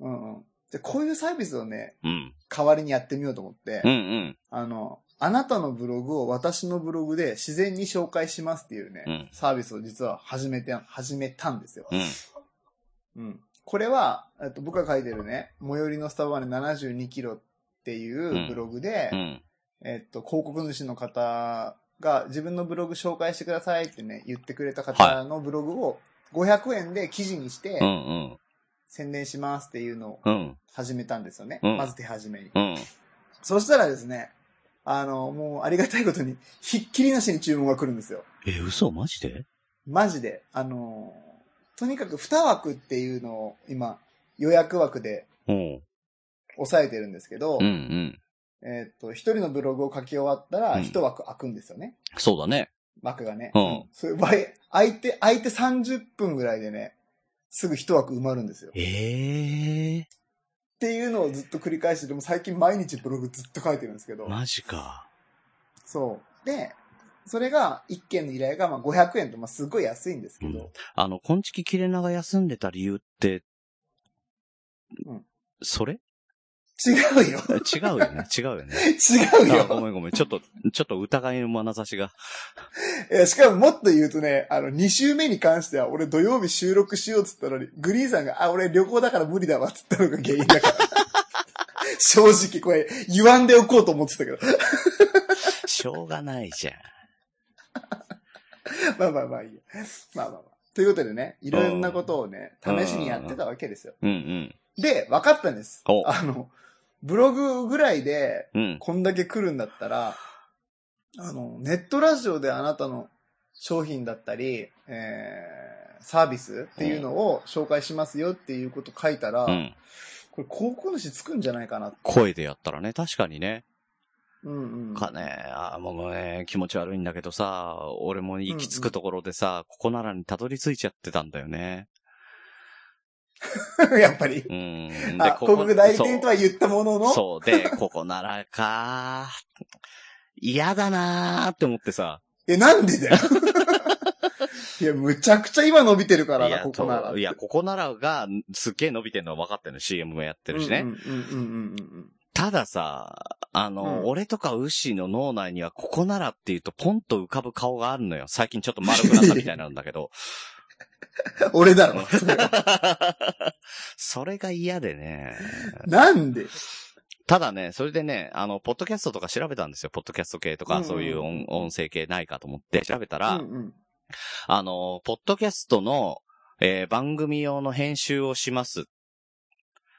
うんうん。で、こういうサービスをね、うん。代わりにやってみようと思って、うん。うん。あの、あなたのブログを私のブログで自然に紹介しますっていうね、うんサービスを実は始めて、始めたんですよ。うん。うん。これは、えっと、僕が書いてるね、最寄りのスタバまで72キロっていうブログで、うん。えっと、広告主の方が自分のブログ紹介してくださいってね、言ってくれたは方のブログを500円で記事にしてうん。うん。宣伝しますっていうのをうん。始めたんですよね。うんまず手始めに。うん。そしたらですね、あの、もうありがたいことに、ひっきりなしに注文が来るんですよ。え、嘘？マジで？マジで。あの、とにかく2枠っていうのを今、予約枠でうん。抑えてるんですけど、うん。うん。えっと、一人のブログを書き終わったら、うん一枠開くんですよね。そうだね。枠がね。うんそういう場合、相手、相手30分ぐらいでね、すぐ一枠埋まるんですよ。っええていうのをずっと繰り返して、でも最近毎日ブログずっと書いてるんですけど、マジか。そう。で、それが、一件の依頼がまあ500円と、まあすごい安いんですけど、あの、こんちき切れ長休んでた理由って、うんそれ？違うよ。違うよね。違うよね。違うあ、ごよ。めんごめん。ちょっと、ちょっと疑いの眼差しが。いや、しかももっと言うとね、あの、2週目に関しては、俺土曜日収録しようっつったのに、グリーンさんが、あ、俺旅行だから無理だわっつったのが原因だから。正直これ、言わんでおこうと思ってたけど。しょうがないじゃん。まあまあまあいいや。まあまあまあ。ということでね、いろんなことをね、試しにやってたわけですよ。うんで、分かったんです。おあの、ブログぐらいで、うん。うん。こんだけ来るんだったら、あの、ネットラジオであなたの商品だったり、えー、サービスっていうのを紹介しますよっていうこと書いたら、うん。これ広告主つくんじゃないかな。声でやったらね、確かにね。うんうん。かね、あもうね、気持ち悪いんだけどさ、俺も行き着くところでさ、ここならにたどり着いちゃってたんだよね。やっぱり。うん。あ、広告代理店とは言ったものの、そう。で、ここならか。嫌だなーって思ってさ。え、なんでだよ。いや、むちゃくちゃ今伸びてるからな、いや、ここなら。といや、ここならが、すっげえ伸びてるのは分かってるの。CM もやってるしね。たださ、あの、うん俺とかウッシーの脳内にはここならっていうとポンと浮かぶ顔があるのよ。最近ちょっと丸くなったみたいなんだけど。うん。俺だろ、それは それが嫌でね。なんで？ただね、それでね、あの、ポッドキャストとか調べたんですよ。ポッドキャスト系とか、うんうんそういう音音声系ないかと思って調べたら、うんうんあの、ポッドキャストの、えー番組用の編集をします。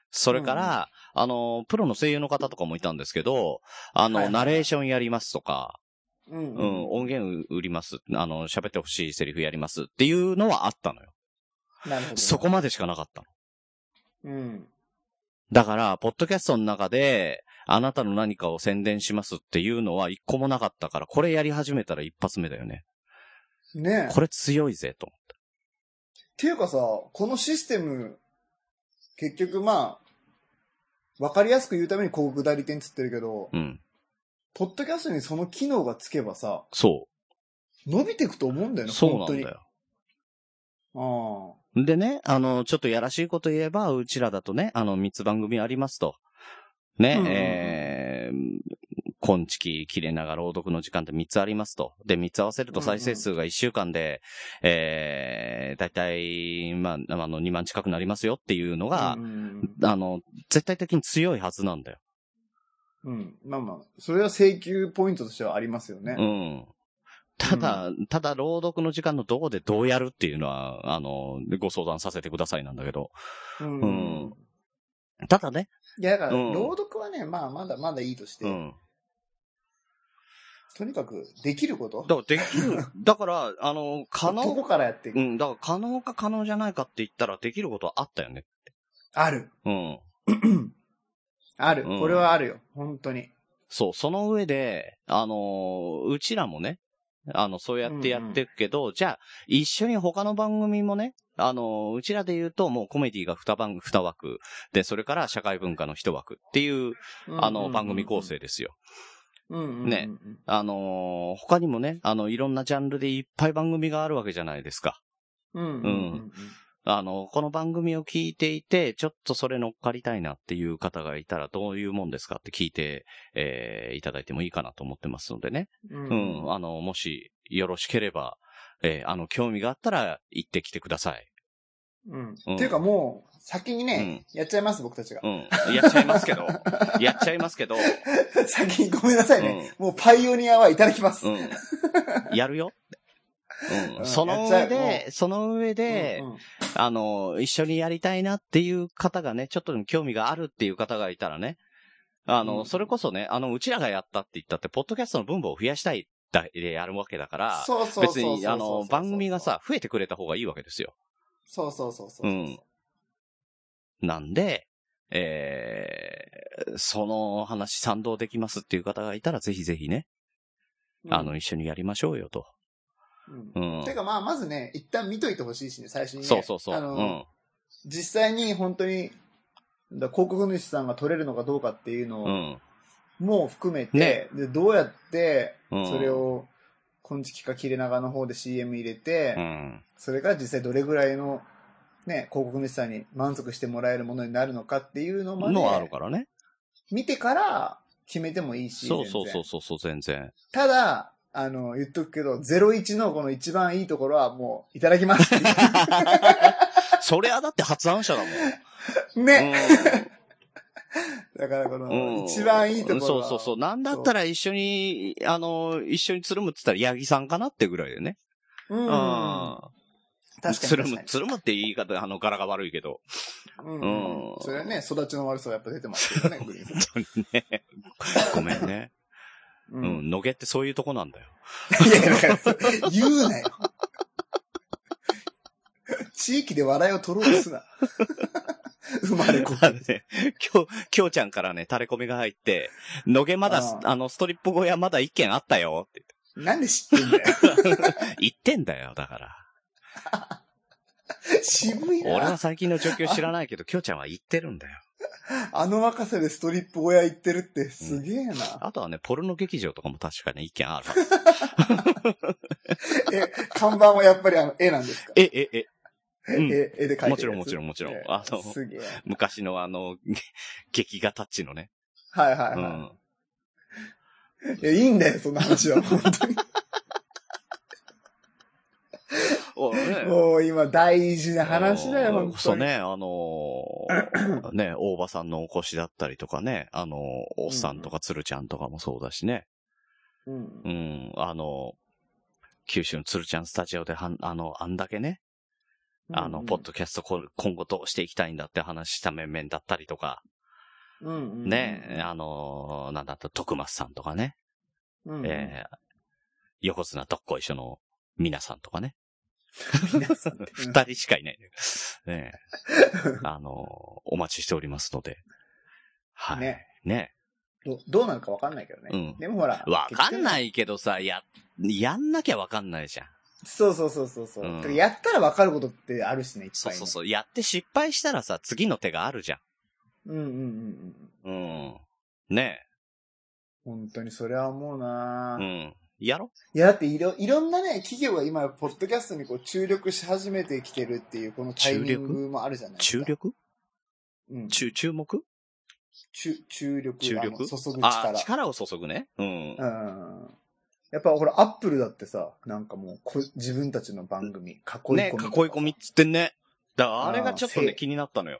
それから、あの、プロの声優の方とかもいたんですけど、あの、はいはいナレーションやりますとか、うんうん、音源売ります。あの、喋ってほしいセリフやりますっていうのはあったのよ。なるほど。そこまでしかなかったの。うん。だから、ポッドキャストの中で、あなたの何かを宣伝しますっていうのは一個もなかったから、これやり始めたら一発目だよね。ねえ。これ強いぜ、と。っていうかさ、このシステム、結局まあ、わかりやすく言うために広告代理店って言ってるけど、うん。ポッドキャストにその機能がつけばさ、そ伸びていくと思うんだよう。ね、そうな本当に。んだよ。あでね、あの、ちょっとやらしいこと言えば、うちらだとね、あの、三つ番組ありますと。ね、うんうんうんえー、今月切れ長朗読の時間って3つありますと。で、3つ合わせると再生数が1週間で、えー、だいたい、まあ、あの、2万近くなりますよっていうのあ。がう、んあの、絶対的に強いはずなんだよ。うん。うん。まあまあ、それは請求ポイントとしてはありますよね。うん。ただ、ただ、朗読の時間のどこでどうやるっていうのは、あの、ご相談させてくださいなんだけど。うん。うんただね、いや、だから、うん朗読はね、まあ、まだまだいいとして、うん。とにかく、できること？だからできる、だから、あの、可能ここ、からやっていく。うん、だから可能か可能じゃないかって言ったらできることはあったよね。ある。うん。あるうん。これはあるよ。本当に。そう、その上で、あの、うちらもね、あの、そうやってやっていくけど、じゃあ、一緒に他の番組もね、あの、うちらで言うと、もうコメディが二番、二枠。で、それから社会文化の一枠っていう、あの、番組構成ですよ。うんうんうん。ねあの、他にもね、あの、いろんなジャンルでいっぱい番組があるわけじゃないですか。うんうんうんあの、この番組を聞いていて、ちょっとそれ乗っかりたいなっていう方がいたらどういうもんですかって聞いて、えーいただいてもいいかなと思ってますのでね。うん。ううんん。あの、もしよろしければ、えーあの、興味があったら行ってきてください。うん。うんっていうかもう、先にね、やっちゃいます、僕たちがう。ん。やっちゃいますけど、やっちゃいますけど、先にごめんなさいね。もうパイオニアはいただきます。うん。やるよ。その上で、その上で、うんうん。あの、一緒にやりたいなっていう方がね、ちょっとでも興味があるっていう方がいたらね、あの、うんそれこそね、あの、うちらがやったって言ったって、ポッドキャストの分母を増やしたいだでやるわけだから、そうそうそうそう別に、あの、番組が、さ、増えてくれた方がいいわけですよ。そうそうそうそう。うん。なんで、えー、その話賛同できますっていう方がいたら、ぜひぜひね、うん。あの、一緒にやりましょうよと。うんうん。てかまあ、まずね、一旦見といてほしいしね、最初にね。そうそうそう。あの、うん。実際に本当に、だ広告主さんが取れるのかどうかっていうのを、うん。もう含めて、ねで、どうやって、うんそれを、今月か切れ長の方で CM 入れて、うん。それから実際どれぐらいの、ね、広告主さんに満足してもらえるものになるのかっていうのまで、のはあるからね。見てから決めてもいいし、そうそうそうそう、全然。ただ、あの、言っとくけど、01のこの一番いいところはもう、いただきます それはだって発案者だもん。いう。ね、だからこうん。の、一番いいところは、そうそうそう。なんだったら一緒に、あの、一緒につるむって言ったら、八木さんかなってぐらいでね。うん。うん。確かにつるむ。つるむって言い方、あの、柄が悪いけど。うんうんそれはね、育ちの悪さはやっぱ出てますけどね、グリーンさん。本当にね。ごめんね。ううん。野毛ってそういうとこなんだよ。いや、だから、言うなよ。地域で笑いを取ろうとすな。生まれこあのね、今日、今日ちゃんからね、垂れ込みが入って、野毛まだ、ああの、ストリップ小屋まだ一軒あったよってなんで知ってんだよ。言ってんだよ、だから。渋いな俺は。最近の状況知らないけど、きょうちゃんは言ってるんだよ。あの若さでストリップ親行ってるってすげえな。あとはね、ポルノ劇場とかも確かに一見ある。え、看板はやっぱりあの、絵なんですか？え、え、え、うんえ、絵で描いてるもちろんもちろんもちろんえあの。昔のあの、劇画タッチのね。はいはいうはん。い。いや、いいんだよ、そんな話は。本当に。もう今大事な話だよ、本当に。そうね、あのー ね、大場さんのお越しだったりとかね、あのーおっさんとか鶴ちゃんとかもそうだしね。うんう。ん、あの九州の鶴ちゃんスタジオではん、あの、あんだけね、あの、ポッドキャストこ今後どうしていきたいんだって話した面々だったりとか、うんうんね、あのーなんだった、徳松さんとかね、うんえー横綱どっこいしょの皆さんとかね。皆さん二人しかいないね。ねえ あのーお待ちしておりますので。はい。ねねどどうなるかわかんないけどね。うんでもほら。。わかんないいけどさ、や、やんなきゃわかんないじゃん。そうそうそうそうそう、やったらわかることってあるしね、いっぱい、ね。そうそうそう。やって失敗したらさ、次の手があるじゃう。うんうんうんうん。ん。うん。ね本当にそれは思うなえ。うん。やろ？いや、だっていろ、いろんなね、企業が今、ポッドキャストにこう注力し始めてきてるっていう、このタイミングもあるじゃないですか。注力？うん。注、注目？注、注力。注力？あの注ぐあ力。力を注ぐね。うん。うん。やっぱほら、アップルだってさ、なんかもうこ、自分たちの番組、囲い込み。ね、囲い込みっつってんね。だからあれがちょっとね、あーせ気になったのよ。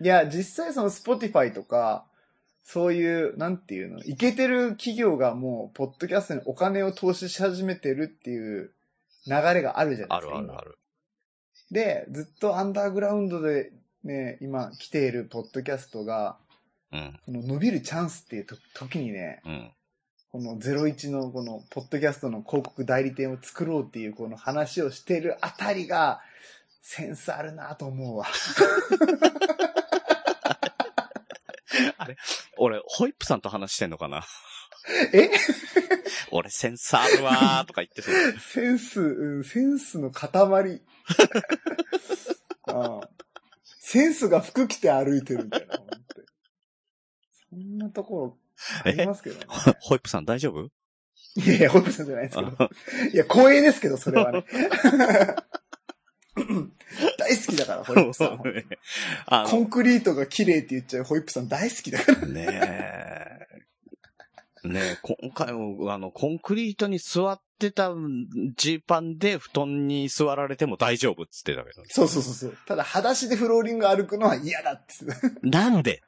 いや、実際その Spotify とか、そういう、なんていうの、いけてる企業がもう、ポッドキャストにお金を投資し始めてるっていう流れがあるじゃないあですか。今るあるある。で、ずっとアンダーグラウンドでね、今来ているポッドキャストが、うん。この伸びるチャンスっていうと時にね、うん。この01のこのポッドキャストの広告代理店を作ろうっていうこの話をしてるあたりが、センスあるなと思うわ。俺、ホイップさんと話してんのかな？え？俺、センスあるわー とか言ってそう。センス、うん、センスの塊。ああセンスが服着て歩いてるみたいな。そんなところありますけどね。ホイップさん大丈夫？いやいや、ホイップさんじゃないですけど。いや、光栄ですけど、それはね。大好きだから、ホイップさん。あコンクリートが綺麗って言っちゃうホイップさん大好きだから。の、ねえ。ねえ、今回も、あの、コンクリートに座ってたジーパンで布団に座られても大丈夫っつってたけど。そうそうそうそう。ただ、裸足でフローリング歩くのは嫌だっってなんで？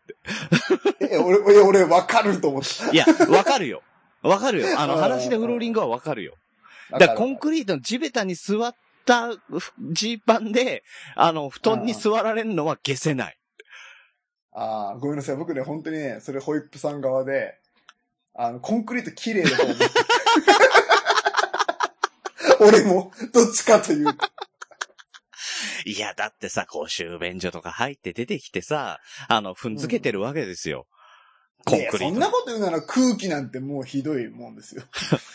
た。え、俺、俺、俺、わかると思った。いや、わかるよ。わかるよ。あの、うん裸足でフローリングはわかるよ。だからコンクリートの地べたに座ったジーパンで、あの、布団に座られるのは消せない。ああ、ごめんなさい。僕ね、本当にね、それホイップさん側で、あの、コンクリート綺麗だと思って。俺も、どっちかというと。いや、だってさ、公衆便所とか入って出てきてさ、あの、踏んづけてるわけですよ。コンクリいやそんなーこと言うなら空気なんてもうひどいもんですよ。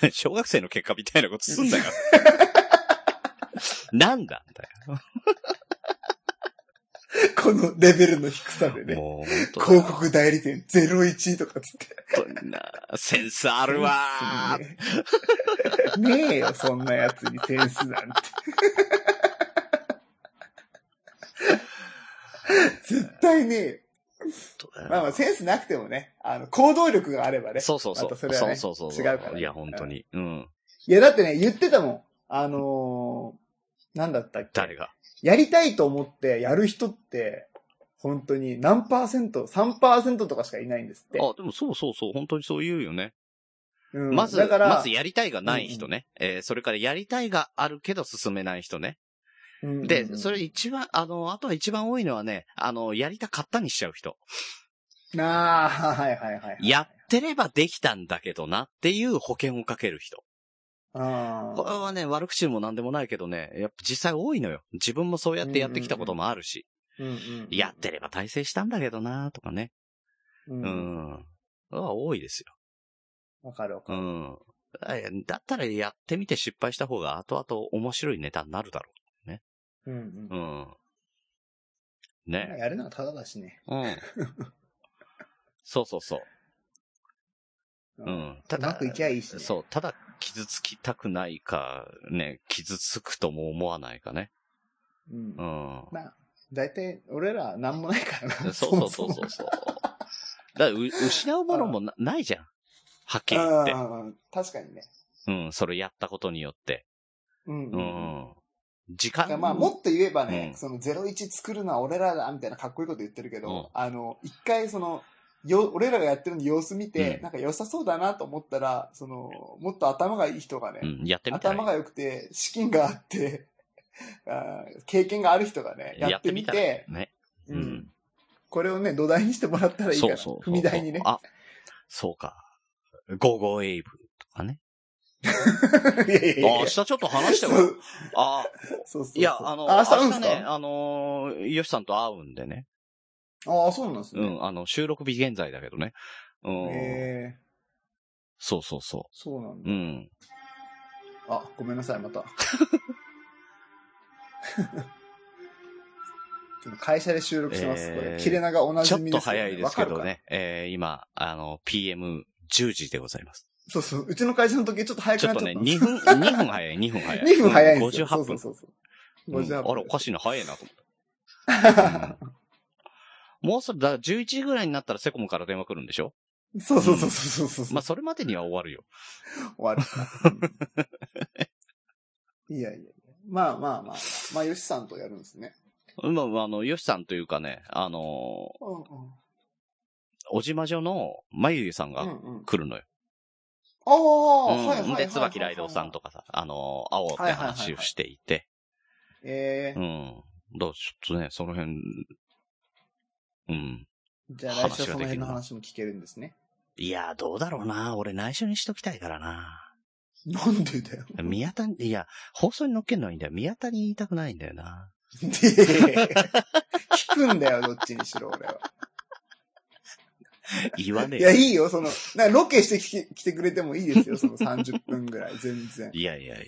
ト。小学生の結果みたいなことすんだよ。なんだんだこのレベルの低さでよ。ね。広告代理店01とかつって。本当になセンスあるわー。ねねえよ、そんなやつにセンスなんて。絶対ねえよ。まあまあ、センスなくてもね、あの、行動力があればね。そうそうそう。またそれはねそうそうそう。違うからねいや、本当に。うん。いや、だってね、言ってたもん。あのー、なんだったっけ？誰が？やりたいと思ってやる人って、本当に何パーセント ?3% とかしかいないんですって。あ、でもそうそうそう。本当にそう言うよね。うんまず、だから、まずやりたいがない人ね。えーそれからやりたいがあるけど進めない人ね。うんうんうんで、それ一番、あの、あとは一番多いのはね、あの、やりたかったにしちゃう人。なあ、はいはいはいはい。やってればできたんだけどなっていう保険をかける人。あこれはね、悪口でもなんでもないけどね、やっぱ実際多いのよ。自分もそうやってやってきたこともあるし。うんうんやってれば大成したんだけどなとかね。う。うんん。は多いですよ。わかるわかる。うん。だだったらやってみて失敗した方が後々面白いネタになるだろうんううん。ん。ね。やるのはただだしね。うん。そうそうそう。ううん。うまくいきゃいいしね。そう、ただ傷つきたくないか、ね、傷つくとも思わないかね。う。うんう。ん。まあ、大体、俺らなんもないからな。そうそうそうそうそう。だからう、失うものもなないじゃん。はっきり言って。うん確かにね。うん、それやったことによって。うんううん。ん。時間まあ、もっと言えばね、うんその01作るのは俺らだ、みたいなかっこいいこと言ってるけど、うんあの、一回その、よ、俺らがやってるの様子見て、うんなんか良さそうだなと思ったら、その、もっと頭がいい人がね、うん、やってみたらいい頭が良くて、資金があって、あー経験がある人がね、やってみて、やってみたらね。ううんん。これをね、土台にしてもらったらいいから、そうそうそう。踏み台にね。あ、そうか。ゴーゴーエイブとかね。いやいやいやあ、明日ちょっと話してもそうあ、そうそうそういや、あの、あ、明日会うんす日ね、あの、ヨシさんと会うんでね。ああ、そうなんですね。うん、あの、収録日現在だけどね。うん。へえそうそうそそうなんう。だ。うん。あ、ごめんなさい、また。会社で収録してます。えーこれ、切れ長おなちょっじみですよね、と早いですけどね。えー、今、あの、PM10 時でございます。か。そうそう。うちの会社の時ちょっと早くちょっとね、なっちゃったんです。2分、2分早い、2分早い。2分早いんですよ。58分。そうそうそう。うん58分。あれ、おかしいな、早いなと思って。うんもうそれ、だから11時ぐらいになったらセコムから電話来るんでしょ？そうそうそうそうそうそう。まあ、それまでには終わるよ。終わる。うんいやいや。まあまあまあ。まあ、よしさんとやるんですね。まあ、あの、ヨシさんというかね、あのー、うんうん。おじまじょのまゆゆさんがうんうん。来るのよ。ああ、うんはいはいはいはい。で、椿ライドウさんとかさ、あのー、青って話をしていて、ええうん。だちょっとね、その辺、うん。じゃあ来週はその辺の話も聞けるんですね。いやー、どうだろうな。俺内緒にしときたいからな。なんでだよ。宮田に、いや、放送に乗っけるのはいいんだよ。宮田に言いたくないんだよな。聞くんだよ、どっちにしろ、俺は。言わねいや。いいよ、その、なロケしてきて来てくれてもいいですよ、その30分ぐらい、全然。いやいやいや。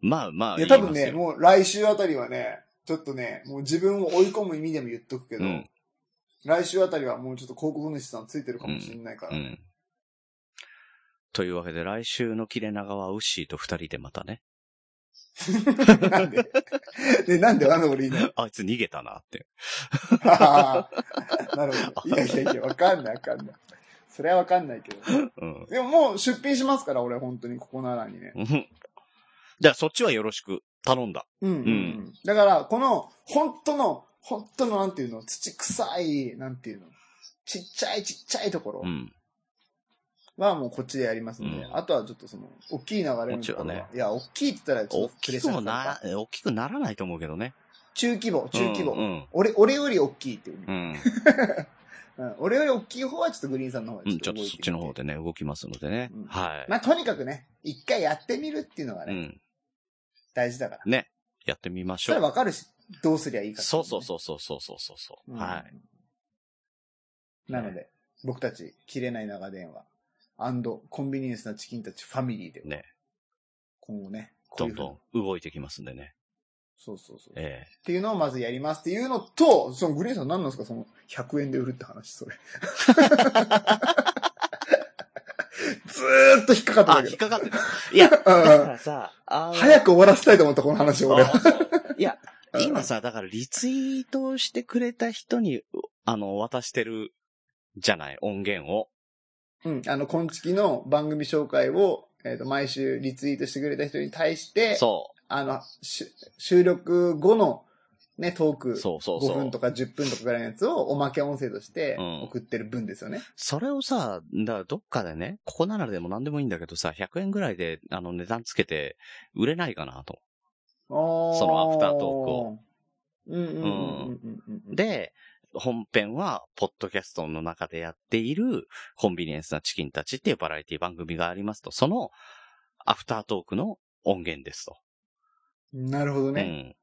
まあまあ、いや、多分ね、もう来週あたりはね、ちょっとね、もう自分を追い込む意味でも言っとくけど、うん来週あたりはもうちょっと広告主さんついてるかもしれないから。うん。というわけで、来週の切れ長はウッシーと二人でまたね。なんで？で、なんでなんで俺いあいつ逃げたなって。なるほど。いやいやいや、わかんないわかんない。それはわかんないけど。うん。でももう出品しますから、俺本当にここならにね。うんじゃあ、そっちはよろしく頼んだ。うんうん、うん。だから、この、本当の、本当のなんていうの、土臭い、なんていうの、ちっちゃいちっちゃいところうん。はもうこっちでやりますんで、うんあとはちょっとその、大きい流れのところねいや、大きいって言ったらちょ大っとプレッきくもシャーかかな、大きくならないと思うけどね。中規模、中規模。うんうん俺、俺より大きいっていう、うん。うん俺より大きい方はちょっとグリーンさんの方うん、ちょっと動いてみてそっちの方でね、動きますのでね。うんはい。まあ、とにかくね、一回やってみるっていうのがね、うん。大事だから。ね。やってみましそょう。れわかるし、どうすりゃいいかっていそうそううそうそうそうそうそうそう。ね、はい。い。なので、僕たち、切れない長電話、コンビニエンスなチキンたちファミリーで、ね。今後ね、こどんどん動いてきますんでね。そうそうそう。えっていうのをまずやりますっていうのと、そのグリーンさん何なんですか？その100円で売るって話、それ。ずーっと引っかかってあ、た。引っかかってた。いや、だかうんらさ、あの早く終わらせたいと思った、この話を俺は。あそういや、う ん今さ、だからリツイートしてくれた人に、あの、渡してるじゃない、音源を。うん。あの、今月の番組紹介を、えっ、と、毎週リツイートしてくれた人に対して、そあの、し収録後の、ね、トーう。ク、そうそうそう。5分とか10分とかぐらいのやつをおまけ音声としてうん送ってる分ですよね。それをさ、だからどっかでね、ここならでも何でもいいんだけどさ、100円ぐらいで、あの、値段つけて、売れないかなと。そそのアフタートークを。うんうんうんうんうんうん。、で、本編は、ポッドキャストの中でやっている、コンビニエンスなチキンたちっていうバラエティ番組がありますと、その、アフタートークの音源ですと。なるほどね。うん。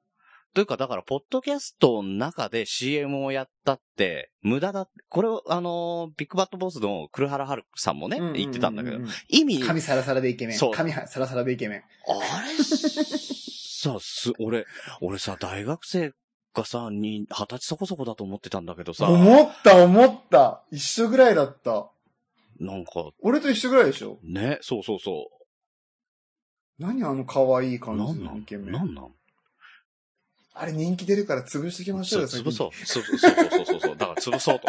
というか、だから、ポッドキャストの中で CM をやったって、無駄だ。これを、あの、ビッグバットボスの黒原春さんもね、うんうんうんうん言ってたんだけど、意味、髪サラサラでイケメン。そう髪サラサラでイケメン。あれ、さ、す、俺、俺さ、大学生がさ、に、二十歳そこそこだと思ってたんだけどさ、思った思った。一緒ぐらいだった。なんか、俺と一緒ぐらいでしょ？ね、そうそうそ何あの可愛いう。感じのイケメン。なんなん？あれ人気出るから潰してきましょうよ、そう潰そう。そうそうそうそうそう。だから潰そうと。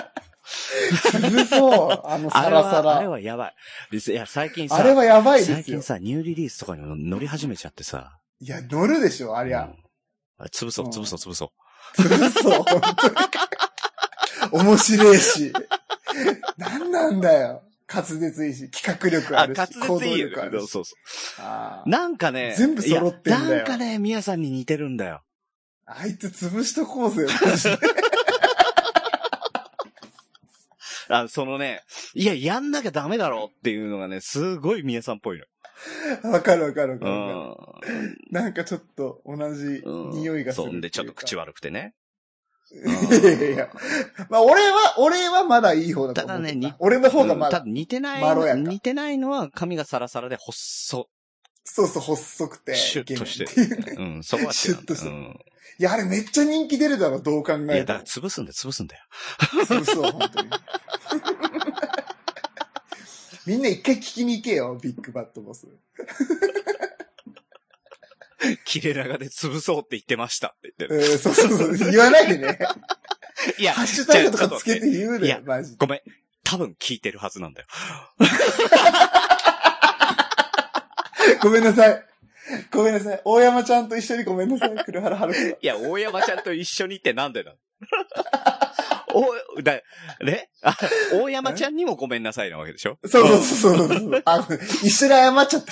潰そう。あの サラサは、あれラ。はやばい。いや、最近さ、あれはやばいですよ最近。さ、ニューリリースとかにも乗り始めちゃってさ。いや、乗るでしょ、ありゃ。うんあれ潰そう、潰そう、潰そう。潰そう、本当に。面白いし。何なんだよ。滑舌いいし、企画力ああ、るし、滑行動舌いいよ力あるし。そうそう。なんかね、全部揃ってんだよなんかね、ミヤさんに似てるんだよ。あいつ潰しとこうぜ、マジで あそのね、いや、やんなきゃダメだろっていうのがね、すごいミヤさんっぽいの。わかるわかるわかうるわかる。ん。なんかちょっと同じうん匂いがするそう。んで、ちょっと口は。悪くてね。いやいやいや。まあ俺は、俺はまだいい方だと思う。ただねに俺の方がまだ、うんただ似てない、まろやか似てないのは髪がサラサラで細、そうそう、細くて。シュッとしてうん、そこは。シュッとしてうん。いや、あれめっちゃ人気出るだろ、どう考いや、えてもだから。潰すんだよ、潰すんだよ。そうそう、本当に。みんな一回聞きに行けよ、ビッグバットボス。切れ長で潰そうって言ってましたって言ってる。えー、そうそうそう、言わないでね。いや、ハッシュタグとかつけて言ういやなよ、マジで。ごめん。多分聞いてるはずなんだよ。ごめんなさい。ごめんなさい。大山ちゃんと一緒にごめんなさい。黒原春樹さん。いや、大山ちゃんと一緒にってなんでだ？お、だ、ねあ、大山ちゃんにもごめんなさいなわけでしょ？そうそうそうそうそう。あ、一緒に謝っちゃっ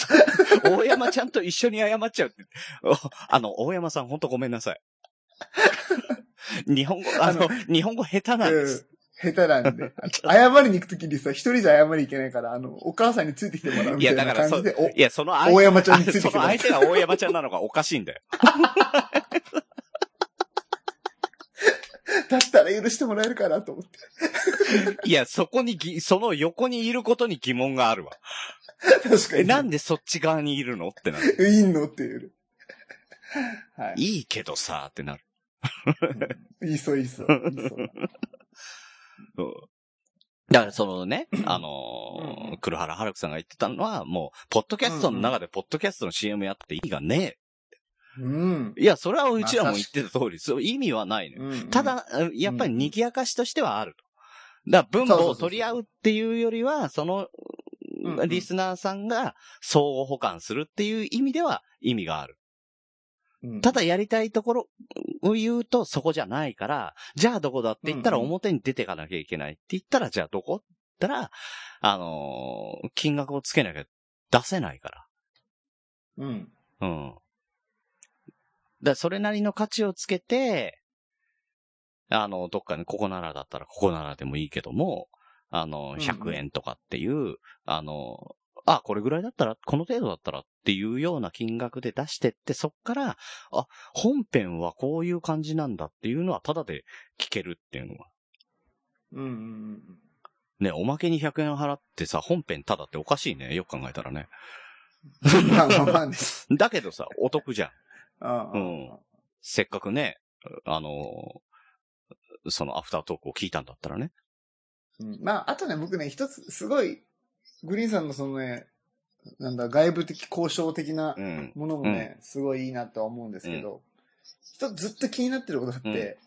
た。大山ちゃんと一緒に謝っちゃうって。おあの、大山さんほんとごめんなさい。日本語、あの、日本語下手なんです。うん下手なんで。謝りに行くときにさ、一人じゃ謝りに行けないから、あの、お母さんについてきてもらうみいや、たいだからそ、な感じで、いや、そのお相大山ちゃんについてきてもらう相。手が大山ちゃんなのがおかしいんだよ。だったら許してもらえるかなと思って。いや、そこにぎ、その横にいることに疑問があるわ。え、確かに。なんでそっち側にいるのってなる。いいのっていう。はい。いいけどさ、ってなる。いいそういいそう。いいそううんだからそのね、あうんのー、黒原春樹さんが言ってたのは、もう、ポッドキャストの中でポッドキャストの CM やって意味がねうん。え。いや、それはうちらも言ってた通り、そう意味はないのよ。うんた、だ、やっぱり賑やかしとしてはあると。だから文法を取り合うっていうよりは、そのうんう、んリスナーさんが相互補完するっていう意味では意味がある。うんただやりたいところを言うとそこじゃないから、じゃあどこだって言ったらうんうん表に出てかなきゃいけないって言ったら、じゃあどこって言ったら、あのー金額をつけなきゃ出せないかうん。ら。うん。だそれなりの価値をつけて、あの、どっかにここならだったらここならでもいいけども、あの、うん100円とかっていう、あの、あ、これぐらいだったら、この程度だったらっていうような金額で出してって、そっから、あ、本編はこういう感じなんだっていうのは、ただで聞けるっていうのは。うんうんね、おまけに100円払ってさ、本編ただっておかしいね。よく考えたらね。うん。まあまあまあね。だけどさ、お得じゃん。ああうんせっかくね、あの、そのアフタートークを聞いたんだったらね。うんまあ、あとね、僕ね、一つ、すごい、グリーンさんのそのね、なんだ、外部的交渉的なうん。ものもね、すごいいいなとは思うんですけど、一つずっと気になってることがあって、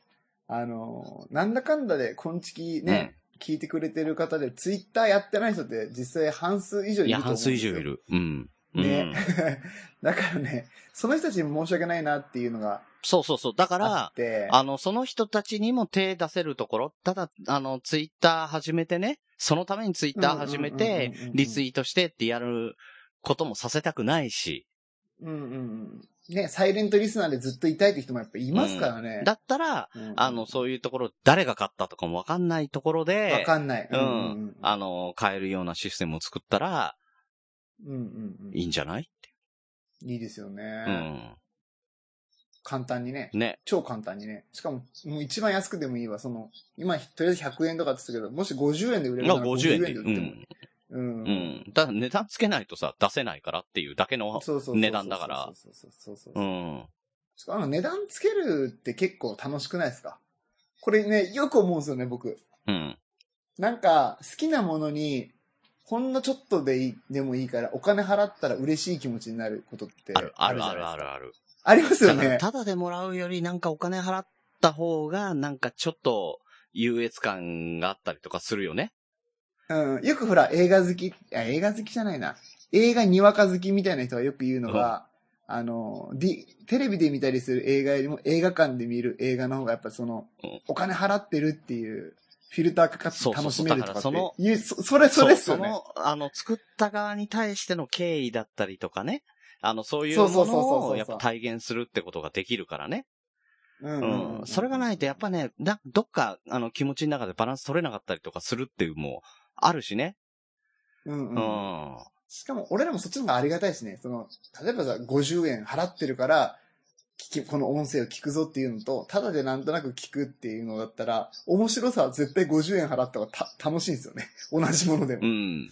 あの、なんだかんだで、こんちきね、聞いてくれてる方で、ツイッターやってない人って実際半数以上うん。いや、いると思うんですよ。半数以上いる。うん。うんね。だからね、その人たちに申し訳ないなっていうのがそうそうそう。だかあらあの、その人たちにも手出せるところ、ただ、あの、ツイッター始めてね、そのためにツイッター始めてうんうんうんうんうん、リツイートしてってやることもさせたくないし、うんうんうん。ね、サイレントリスナーでずっといたいって人もやっぱいますからね。だったら、うんあの、そういうところ、誰が買ったとかもわかんないところわで、かんない。ううんん、あの、買えるようなシステムを作ったら、うんうんうん。いいんじゃない？いいですよね。うん。簡単にね。ね。超簡単にね。しかも、もう一番安くでもいいわ。その、今、とりあえず100円とかって言ったけど、もし50円で売れるまあなら50円で。う売っても。ん。うん。うん。ただ値段つけないとさ、出せないからっていうだけのそうそうそうそう値段だから。そうそうそうそううん。あの値段つけるって結構楽しくないですか？これね、よく思うんですよね、僕。うん。なんか、好きなものに、ほんのちょっとでいい、でもいいから、お金払ったら嬉しい気持ちになることってある、あるじゃあるないですかあるある。ありますよね。ただでもらうよりなんかお金払った方が、なんかちょっと優越感があったりとかするよね。うん。よくほら、映画好き、あ映画好きじゃないな。映画にわか好きみたいな人がよく言うのが、あの、D、テレビで見たりする映画よりも映画館で見る映画の方がやっぱその、うんお金払ってるっていう、フィルターかかって楽しめるとかっていう、そそれ、それっすよね。その、あの、作った側に対しての敬意だったりとかね。あの、そういうものをやっぱ体現するってことができるからね。うんうん。それがないとやっぱね、などっか、あの、気持ちの中でバランス取れなかったりとかするっていうもあるしね。うんううん。ん。しかも、俺らもそっちの方がありがたいしね。その、例えばさ、50円払ってるから、聞き、この音声を聞くぞっていうのと、ただでなんとなく聞くっていうのだったら、面白さは絶対50円払った方がた楽しいんですよね。同じものでも。うん。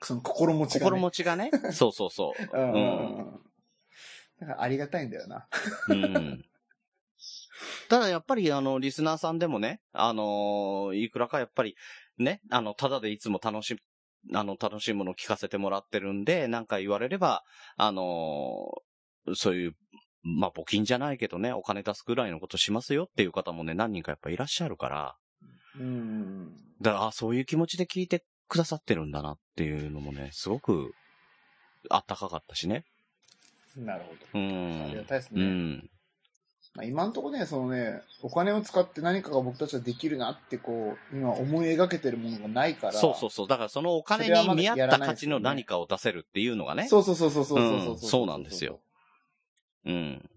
その心持ちが、ね。心持ちがね。そうそうそう。うん。だからありがたいんだよな。うん。ただやっぱりあの、リスナーさんでもね、あのーいくらかやっぱり、ね、あの、ただでいつも楽し、あの、楽しいものを聞かせてもらってるんで、なんか言われれば、あのーそういう、まあ、募金じゃないけどね、お金出すぐらいのことしますよっていう方もね、何人かやっぱいらっしゃるから、うん。だから、あそういう気持ちで聞いてくださってるんだなっていうのもね、すごく、あったかかったしね。なるほうど。ありがん。たいですね。うん。まあ、今のところね、そのね、お金を使って何かが僕たちはできるなってこう、今思い描けてるものがないから。そうそうそう。だからそのお金に見合った価値の何かを出せるっていうのがね。そうそうそうそうそうそうそううんそうなんですよ。うん。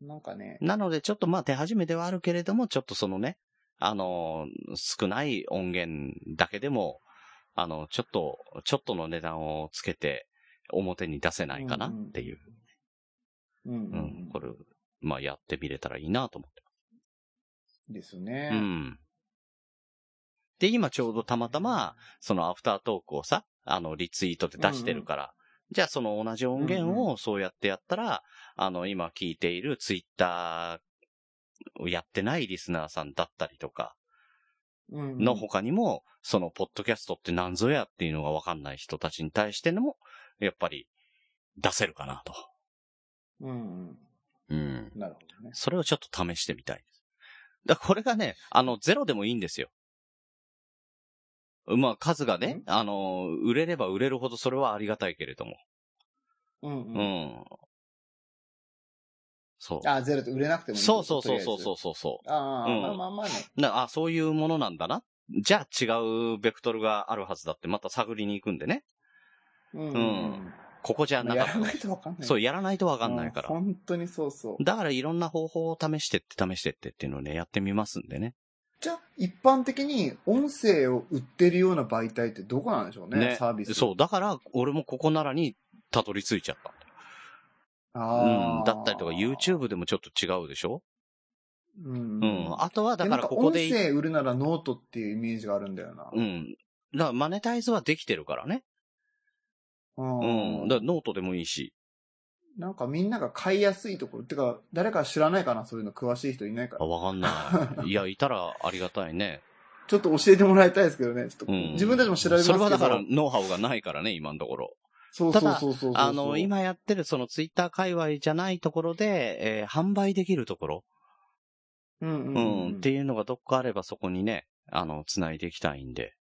なんかね、なのでちょっとまあ手始めではあるけれども、ちょっとそのね、あのー少ない音源だけでも、あの、ちょっと、ちょっとの値段をつけて表に出せないかなっていう。うんうん、ううんん。これ、まあやってみれたらいいなと思って。ですよね。うん。で、今ちょうどたまたま、そのアフタートークをさ、あの、リツイートで出してるから、じゃあその同じ音源うんをそうやってやったら、あの、今聞いているツイッターをやってないリスナーさんだったりとか、の他にも、そのポッドキャストって何ぞやっていうのがわかんない人たちに対してのも、やっぱり出せるかなと。うんうん。うん。なるほどね。それをちょっと試してみたいです。だこれがね、あの、ゼロでもいいんですよ。まあ、数がねん、あの、売れれば売れるほどそれはありがたいけれども。うんううん。ん。そう。あ、ゼロって売れなくてもいい。そうそうそうそうそうそうそああ、うんまあまあまあね。う。なあ、そういうものなんだな。じゃあ違うベクトルがあるはずだってまた探りに行くんでね。うんうんここじゃなかったまあやら。ないとわかんない。そう、やらないとわかんないから。うん本当にそうそう。だからいろんな方法を試してって試してってっていうのをね、やってみますんでね。じゃあ、一般的に音声を売ってるような媒体ってどこなんでしょうね、ねサービス。そう、だから俺もここならにたどり着いちゃったうん。ーだったりとか YouTube でもちょっと違うでしょ？うん。うん。あとはだかからここで音、声売るならノートっていうイメージがあるんだよな。うん。だからマネタイズはできてるからね。うんうん。だからノートでもいいし。なんかみんなが買いやすいところ。てか、誰か知らないかな？そういうの詳しい人いないかあ、ら。わかんない。いや、いたらありがたいね。ちょっと教えてもらいたいですけどね。ちょっとうん。自分たちも調べますけど。それはだからノウハウがないからね、今のところ。そうそうそうそうあの、、今やってるそのツイッター界隈じゃないところで、えー販売できるところ、うんうんう、うんん、っていうのがどっかあればそこにね、あの、繋いでいきたいんで。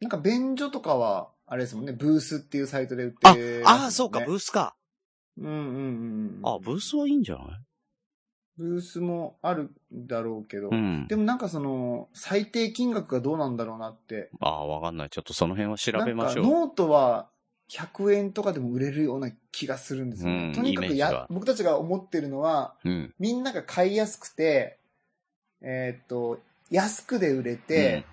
なんか便所とかは、あれですもんね、ブースっていうサイトで売ってある、ああ、そうか、ブースか。うんうんうん。あ、ブースはいいんじゃない？ブースもあるだろうけど、うんで。もなんかその、最低金額がどうなんだろうなって。ああ、わかんない。ちょっとその辺は調べましょう。なんかノートは100円とかでも売れるような気がするんですよね。うんとにかくや僕たちが思ってるのは、うん。みんなが買いやすくて、えーっと、安くで売れて、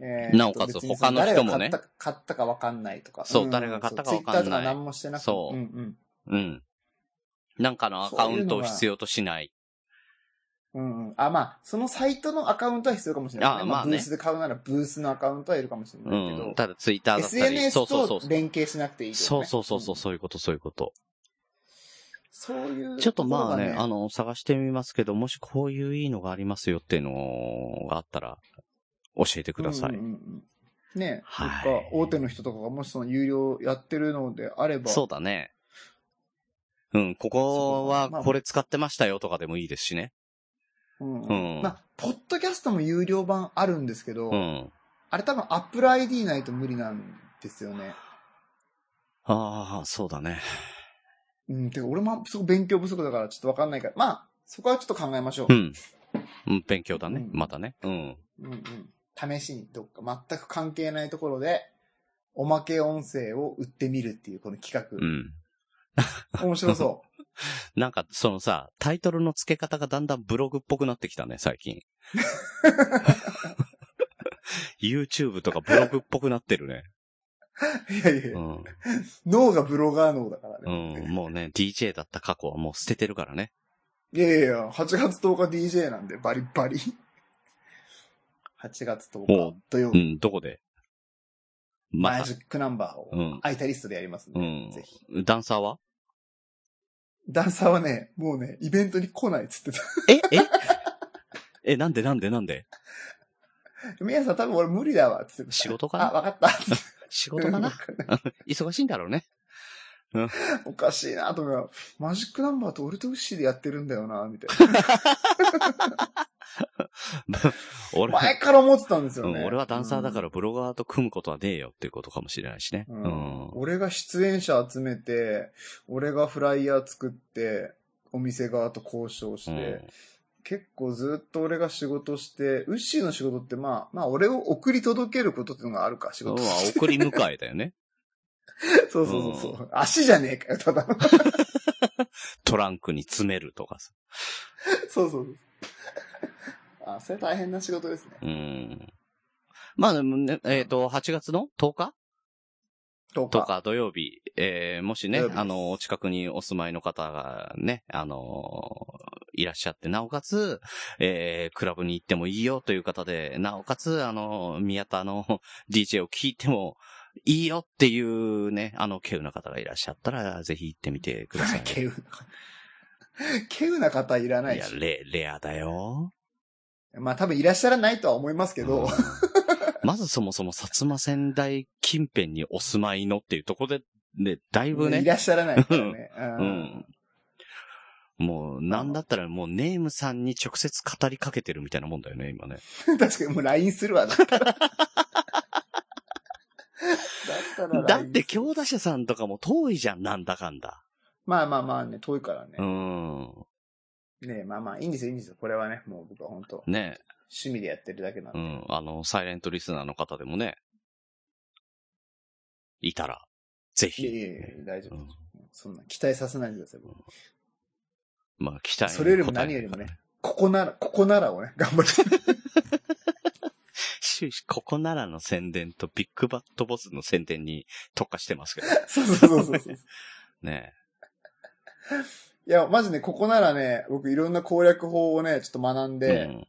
えーっとなおかつ他の人もね誰が買った買ったかわかんないとか。そうん誰が買ったかわかんないツイッターとか何もしてなくて。そううんうん。うん。うん。なんかのアカウントを必要としない。うんうん。あ、まあ、そのサイトのアカウントは必要かもしれないね。あまあねブースで買うならブースのアカウントはいるかもしれうないけど。ん。ただツイッターだったり。SNS と。連携しなくていい、そうそうそうそう、そういうこと、そういうこと。そういうちょっとまあね、あの、探してみますけど、もしこういういいのがありますよっていうのがあったら、教えてください。うんうんうんね、はい大手の人とかがもしその有料やってるのであれば、そうだね。うん、ここはこれ使ってましたよとかでもいいですしね。うんうんまあ、ポッドキャストも有料版あるんですけど、うん。あれ多分 Apple ID ないと無理なんですよね。ああ、そうだね。うん、てか俺もすごく勉強不足だからちょっとわかんないから、まあ、そこはちょっと考えましょう。うん。うん、勉強だね。うんまたね。うん。うんうん。試しにどっか全く関係ないところで、おまけ音声を売ってみるっていうこの企うん。画。面白そ なんか、そのさ、タイトルの付け方がだんだんブログっぽくなってきたね、最近。YouTube とかブログっぽくなってるね。う。いやいやうん。脳がブロガー脳だからうね。ん。もうね、DJ だった過去はもう捨ててるからね。いやいやいや、8月10日 DJ なんで、バリバリ。8月10お日土曜日、うん、どこで？まあマジ、ックナンバーをうん空いたリストでやりますんで、うんぜひ。。ダンサーは？ダンサーはね、もうね、イベントに来ないっつってた。ええ？え、なんでなんでなんで？宮さん多分俺無理だわ、つってた。仕事かな？あ、わかった。仕事かな？忙しいんだろうね。おかしいなと思う。マジックナンバーと俺とウッシーでやってるんだよな、みたいな。俺前から思ってたんですよね。うん、俺はダンサーだからブロガーと組むことはねえよっていうことかもしれないしね。俺が出演者集めて、俺がフライヤー作って、お店側と交渉して、うん結構ずっと俺が仕事して、ウッシーの仕事ってまあ、まあ俺を送り届けることっていうのがあるか、仕事として。送り迎えだよね。そうそうそうそう、足じゃねえかよ、ただの。トランクに詰めるとかさ。そうそうそう。あ、それ大変な仕事ですね。うん。まあね、えっ、と、8月の？10日？ととか土曜日、えー、もしねあの、お近くにお住まいの方がね、あのいらっしゃって、なおかつ、えー、クラブに行ってもいいよという方で、なおかつ、あの、宮田の DJ を聞いてもいいよっていうね、あの、稀有な方がいらっしゃったら、ぜひ行ってみてください。稀有な。稀有な方いらないいや、し。レ、レアだよ。まあ多分いらっしゃらないとは思いますけど、うんまずそもそも薩摩仙台近辺にお住まいのっていうところで、ね、だいぶいね、らっしゃらないからね。う うんん。もう、なんだったらもうネームさんに直接語りかけてるみたいなもんだよね、今ね。確かにもう LINE するわ、だったら。だったらだって強打者さんとかも遠いじゃん、なんだかんだ。まあまあまあね、遠いからねう。ん。ねまあまあ、いいんですよ、いいんですよ。これはね、もう僕は本当ね趣味でやってるだけなんで。うん。あの、サイレントリスナーの方でもね、いたら、ぜひ。いやいやいや、大丈夫うん。そんな期待させないでください。僕まあ、期待にそれよりも何よりもね。ここなら、ここならをね、頑張って。終始、ここならの宣伝とビッグバットボスの宣伝に特化してますけど。そうそうそうそうそう。ねいや、マジね、ここならね、僕いろんな攻略法をね、ちょっと学んで、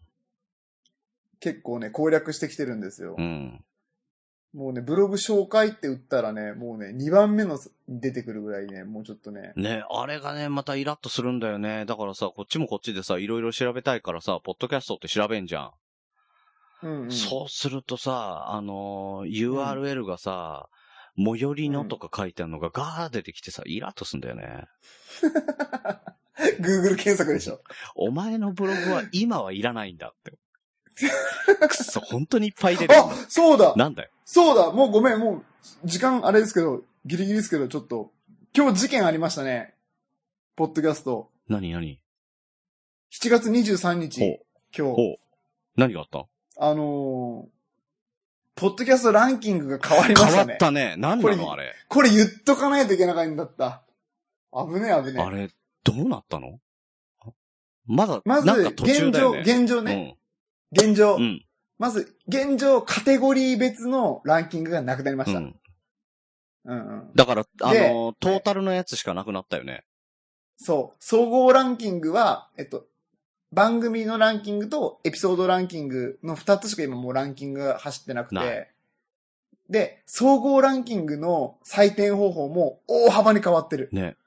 結構ね、攻略してきてるんですよ。うん。うん。もうね、ブログ紹介って打ったらね、もうね、2番目の出てくるぐらいね、もうちょっとね、ね、あれがね、またイラッとするんだよね。だからさ、こっちもこっちでさ、いろいろ調べたいからさ、ポッドキャストって調べんじゃん。うん、うん。そうするとさ、あのー URL がさ、最寄りのとか書いてあるのがガー出てきてさ、イラッとすんだよね。Google 検索でしょ。お前のブログは 今はいらないんだって。くっそ、本当にいっぱい出てるあ、そうだなんだよ。そうだもうごめん、もう、時間あれですけど、ギリギリですけど、ちょっと、今日事件ありましたね。ポッドキャスト。何何？7月23日。今日。何があった？あのー、ポッドキャストランキングが変わりま変わしたね。ったね。何これなのあれ。これ言っとかないといけなかったんだった。危ねえ危ねえ。あれ、どうなったの？まだ、まず、現状。現状ね。現状。うん。うん。まず、現状、カテゴリー別のランキングがなくなりました。うん。うんうん。だから、あでの、トータルのやつしかなくなったよね。そう。総合ランキングは、えっと、番組のランキングとエピソードランキングの2つしか今もうランキングが走ってなくなて、で、総合ランキングの採点方法も大幅に変わってる。ね。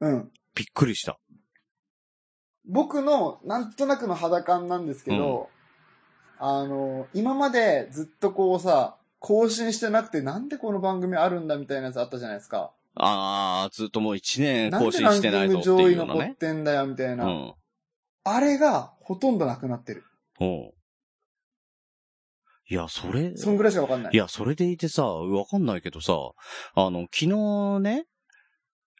うん。びっくりした。僕のなんとなくの肌感なんですけど、あの、今までずっとこうさ、更新してなくてなんでこの番組あるんだみたいなやつあったじゃないですか。あー、ずっともう一年なん更新してでランキンないぞっていグ上位残っうようなね。てんだよみたいな。うん。あれがほとんどなくなってる。おういや、それ、そんぐらいしかわかんない。いや、それでいてさ、わかんないけどさ、あの、昨日ね、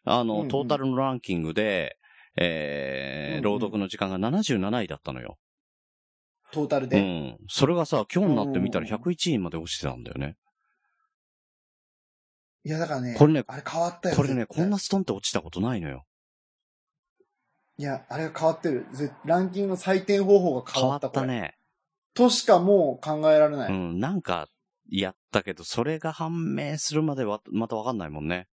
あの、うんうんトータルのランキングで、えー、うんうん朗読の時間が77位だったのよ。うトータルで。ん。それがさ、今日になってみたらうんうん101位まで落ちてたんだよね。いや、だからね、これねあれ変わったよ。これね、こんなストンって落ちたことないのよ。いや、あれが変わってる。ぜランキングの採点方法が変変わっわった。ね。としかもう考えられない。うん、なんか、やったけど、それが判明するまでは、またわかんないもんね。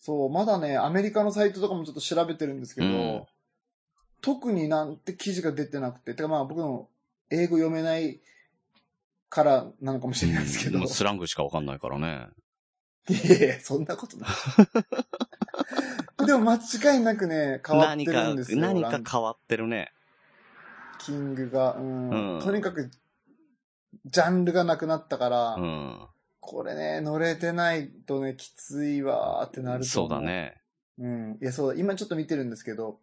そう、まだね、アメリカのサイトとかもちょっと調べてるんですけど、うん特になんて記事が出てなくて、てかまあ僕の英語読めないからなのかもしれないですけど、もうスラングしかわかんないからね。いやいや、そんなことない。でも間違いなくね、変わって何かるんです、よ。何ランか変わってるね。キングが、うんうんとにかく、ジャンルがなくなったから、うん。これね、乗れてないとね、きついわーってなるとそう思だ。ね。うん。いや、そうだ。今ちょっと見てるんですけど、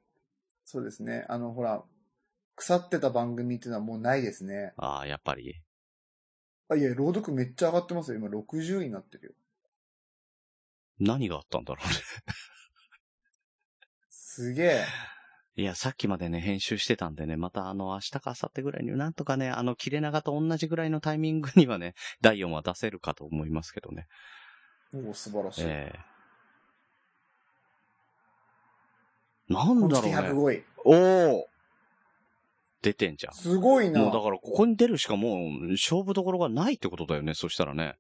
そうですね。あの、ほら、腐ってた番組っていうのはもうないですね。ああ、やっぱり？あ、いや、朗読めっちゃ上がってますよ。今60位になってるよ。何があったんだろうね。すげえ。いや、さっきまでね、編集してたんでね、またあの、明日か明後日ぐらいに、なんとかね、あの、切れ長と同じぐらいのタイミングにはね、第4話出せるかと思いますけどね。おお、素晴らしい。ええなんだろうね。105位。おお出てんじゃん。すごいな。もうだから、ここに出るしかもう、勝負どころがないってことだよね、そしたらね。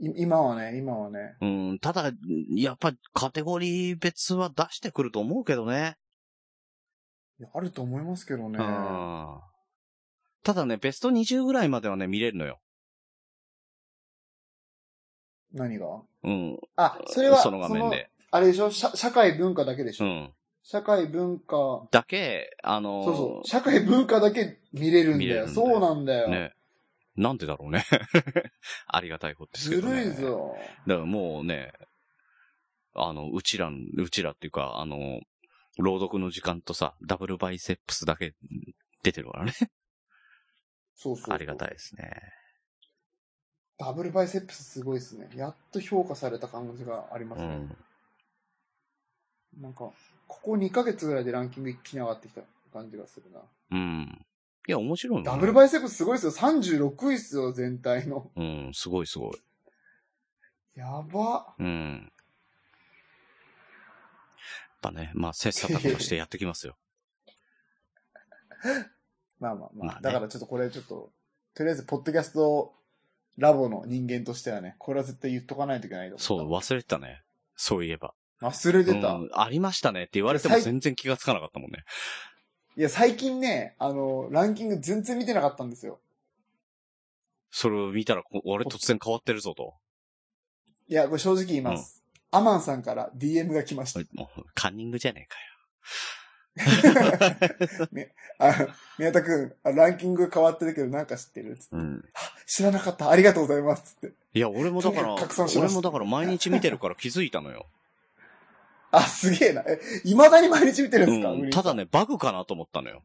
い今はね、今はね。うん、ただ、やっぱカテゴリー別は出してくると思うけどね。いやあると思いますけどね。うん。ただね、ベスト20ぐらいまではね、見れるのよ。何が？うん。あ、それは、その画面で。あれでしょ？社社会文化だけでしょ、うん。社会文化、だけ、あのーそうそう。社会文化だけ見れるんだよ。見れるんだよそうなんだよ。ね。なんでだろうね。ありがたいことですけずどね。るいぞ。だからもうね、あの、うちら、うちらっていうか、あの、朗読の時間とさ、ダブルバイセップスだけ出てるからね。そうそうそうありがたいですね。ダブルバイセップスすごいですね。やっと評価された感じがありますね。うん。なんか、ここ2ヶ月ぐらいでランキング一気に上がってきた感じがするな。うん。いや、面白いもんねダブルバイセップスすごいですよ。36位っすよ、全体の。うん、すごいすごい。やば。うん。やっぱね、まあ、切磋琢磨してやってきますよ。まあまあまあ。まあねだからちょっとこれちょっと、とりあえず、ポッドキャストラボの人間としてはね、これは絶対言っとかないといけないと思そう、忘れてたね。そういえば。忘れてた。うんありましたねって言われても最全然気がつかなかったもんね。いや、最近ね、あの、ランキング全然見てなかったんですよ。それを見たら、こ俺突然変わってるぞと。いや、これ正直言います。アマンさんから DM が来ました。もうカンニングじゃねえか あ、宮田くん、あランキング変わってるけどなんか知ってる？つってよ。うん。知らなかった。ありがとうございます。つって。いや、俺もだから、とにかく拡散しました俺もだから毎日見てるから気づいたのよ。あ、すげえな。え、未だに毎日見てるんですか、うん。ただね、バグかなと思ったのよ。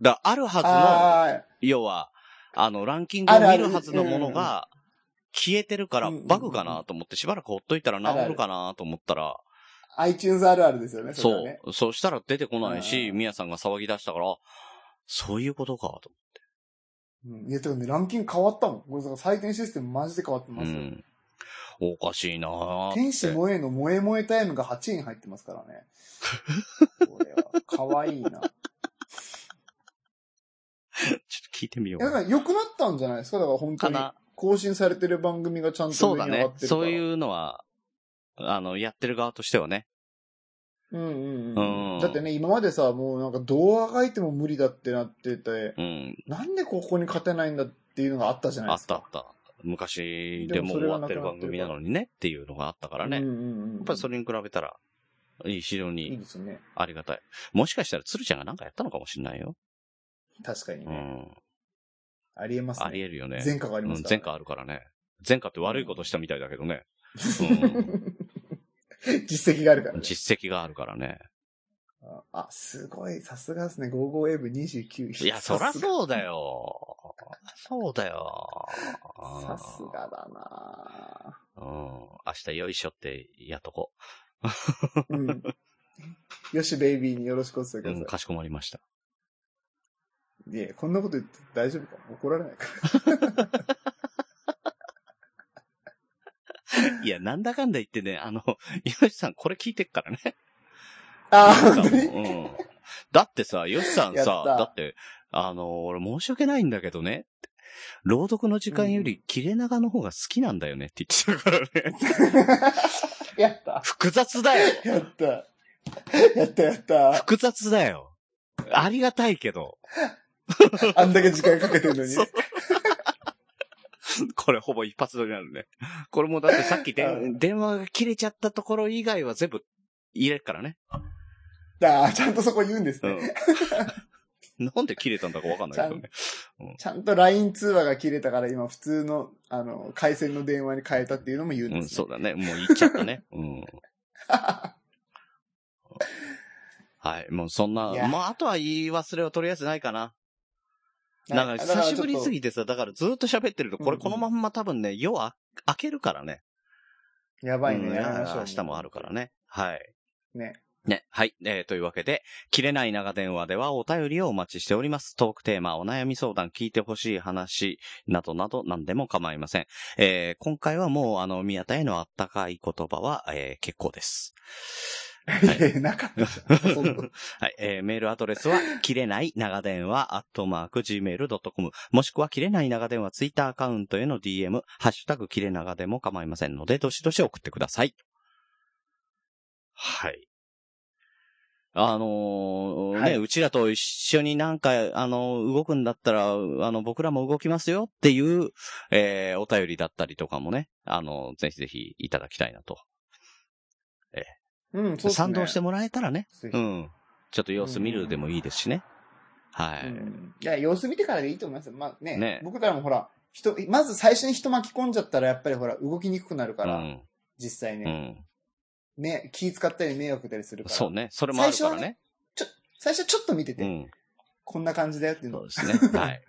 だあるはずの、あ要は、あの、ランキングを見るはずのものが、消えてるからバグかなと思って、しばらくほっといたら治るかなと思ったら、あ、iTunes あるあるですよね、それはそね。う。そうしたら出てこないし、うんみやさんが騒ぎ出したから、そういうことか、と。うん。いや、てかね、ランキング変わったもん。これ、採点システムマジで変わってうますよ。ん。おかしいなーって天使萌えの萌え萌えタイムが8位に入ってますからね。これは、可愛いな。ちょっと聞いてみよいや、だう。から良くなったんじゃないですか？だから本当に。更新されてる番組がちゃんとそうだね。そういうのは、あの、やってる側としてはね。うんうんううんん。だってね、今までさ、もうなんか動画がいても無理だってなってて、うん。なんでここに勝てないんだっていうのがあったじゃないあですか。ったあった。昔ででも終わってるる番組なのにねっていうのがあったからね。うんうんうん。やっぱりそれに比べたら、非常に。ありがたい。もしかしたら鶴ちゃんがなんかやったのかもしれないよ。確かにね。うん。ありえますね。ありえるよね。前科がありますから、うん前科あるからね。前科って悪いことしたみたいだけどね。実績があるから、ね。実績があるからね。あ、すごい。さすがですね。55AB29。いや、そらう。そうだよ。そうだよ。さすがだなうん。明日よいしょってやっとこうん。よし、ベイビーによろしくお伝えう。ください。うん、かしこまりました。いや、こんなこと言って大丈夫か？怒られないか？ら。いや、なんだかんだ言ってね、あの、よしさんこれ聞いてっからね。あに？うん。だってさ、よしさんさ、だって、あの、俺申し訳ないんだけどね。朗読の時間より切れ長の方が好きなんだよねって言ってたからね。やった。複雑だよ。やった。やったやった。複雑だよ。ありがたいけど。あんだけ時間かけてるのに。これほぼ一発撮りになるね。これもだってさっき 電話が切れちゃったところ以外は全部入れるからね。ああ、ちゃんとそこ言うんですうね。ん。なんで切れたんだかわかんないけどね。ちゃんと LINE 通話が切れたから今普通の、あの、回線の電話に変えたっていうのも言うんうん、です、ねそうだね。もう言っちゃったね。うん。はい。もうそんなまあ、あとは言い忘れをとりあえずないかな。なんか久しぶりすぎてさ、だからずっと喋ってると、これうんうんこのまんま多分ね、夜あ開けるからね。とやばいね、うん。明日もあるから。ね。はい。ね。ね。はい。えーというわけで、切れない長電話ではお便りをお待ちしております。トークテーマ、お悩み相談、聞いてほしい話、などなど何でも構いません。えー今回はもう、あの、宮田へのあったかい言葉は、えー結構です。いや、なかったじゃん。はい。えーメールアドレスは、切れない長電話、アットマーク、gmail.com、もしくは、切れない長電話、ツイッターアカウントへの DM、ハッシュタグ、切れ長でも構いませんので、どしどし送ってください。はい。あのーね、はいうちらと一緒になんか、あのー動くんだったら、あの、僕らも動きますよっていう、えーお便りだったりとかもね、あのぜひぜひいただきたいなと。うん、そうですね。賛同してもらえたらね、うん。ちょっと様子見るでもいいですしね。はい。うんいや、様子見てからでいいと思いますよ。まあね、ね僕らもほら、人、まず最初に人巻き込んじゃったら、やっぱりほら、動きにくくなるから、うん。実際うね、ん。ね、気使ったり迷惑たりするから。そうね。それもあるから最初はね。最初ちょっと見てて、うん。こんな感じだよっていうのをそうですね。はい。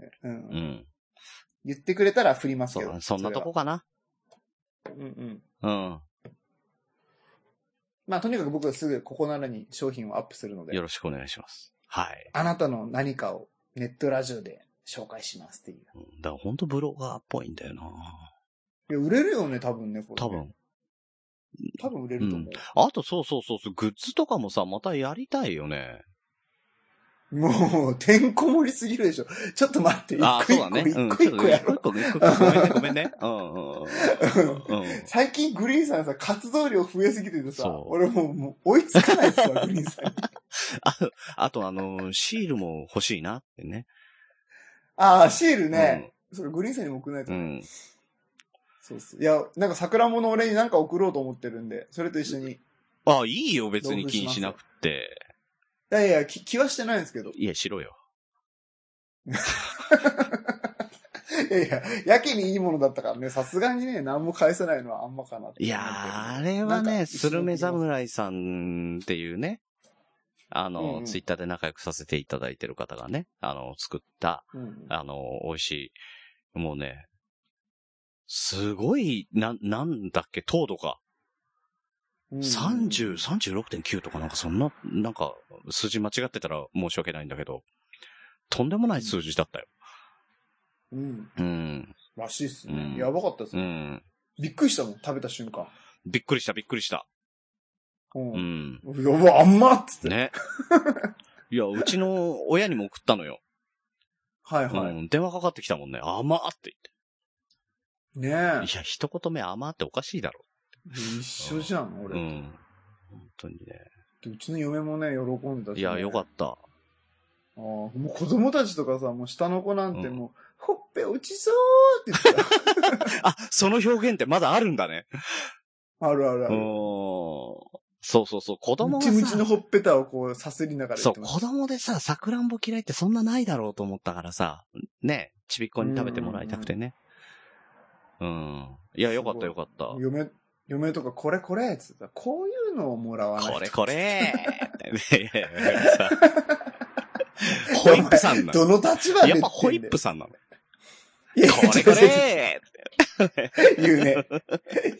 うんうん。言ってくれたら振りますけど。そう、そんなとこかな。うんうん。うん。まあ、とにかく僕はすぐここならに商品をアップするのでよ、ろしくお願いします。はい。あなたの何かをネットラジオで紹介しますっていう。うんだから本当ブロガーっぽいんだよな。いや、売れるよね、多分ね、これ、多。分。多分売れると思う。あとそうそうそうそう、グッズとかもさ、またやりたいよね。もう、てんこ盛りすぎるでしょ。ちょっと待って、一あ、個一個、そうだね。一うん。個一個やろ一。個一個。ごめんね、ごめんね。うんうんうん。うん。最近グリーンさんさ、活動量増えすぎててさ俺もうもう追いつかないっすわ、グリーンさんに。ああとあの、シールも欲しいなってね。ああ、シールね。それグリーンさんにも送らないと。うん。そうっす。いや、なんか桜物俺になんか送ろうと思ってるんで、それと一緒に。いあ、いいよ、別に気にしなくて。やいや、気気はしてないんですけど。いや、しろよ。いやいや、やけにいいものだったからね、さすがにね、何も返せないのはあんまかなっていやー、あれはね、スルメ侍さんっていうね、あの、うんうんツイッターで仲良くさせていただいてる方がね、あの、作った、うんあの、美味しい、もうね、すごい、な、なんだっけ、糖度が、うん30、36.9とかなんかそんな、なんか、数字間違ってたら申し訳ないんだけど、とんでもない数字だったよ。うん。うん。らしいっすね。うんやばかったっすね。うん。びっくりしたもん、食べた瞬間。びっくりした、びっくりした。う。うんん。やば、あんまっつって。ね。いや、うちの親にも送ったのよ。はいはい。うん。電話かかってきたもんね。甘ってね言って。いや、一言目甘っておかしいだろ。え。一緒じゃん、俺。うん。本当にね。うちの嫁もね、喜んでたし、ね。いや、よかった。ああもう子供たちとかさ、もう下の子なんてうんもう、ほっぺ落ちそうって言って あ、その表現ってまだあるんだね。た。あるあるあうる。ん。そうそうそう。子供ムチムチのがさ、ほっぺたをこう、さすりながらそう、子供でさ、さくらんぼ嫌いってそんなないだろうと思ったからさ、ね、ちびっこに食べてもらいたくてね。うん。いや、よかったよかった。嫁、嫁とかこれこれっつったら、こういうのをもらわないと。これこれ ホイップさんなの。どの立場でやっぱホイップささんなの。いやこれこれ 言うね。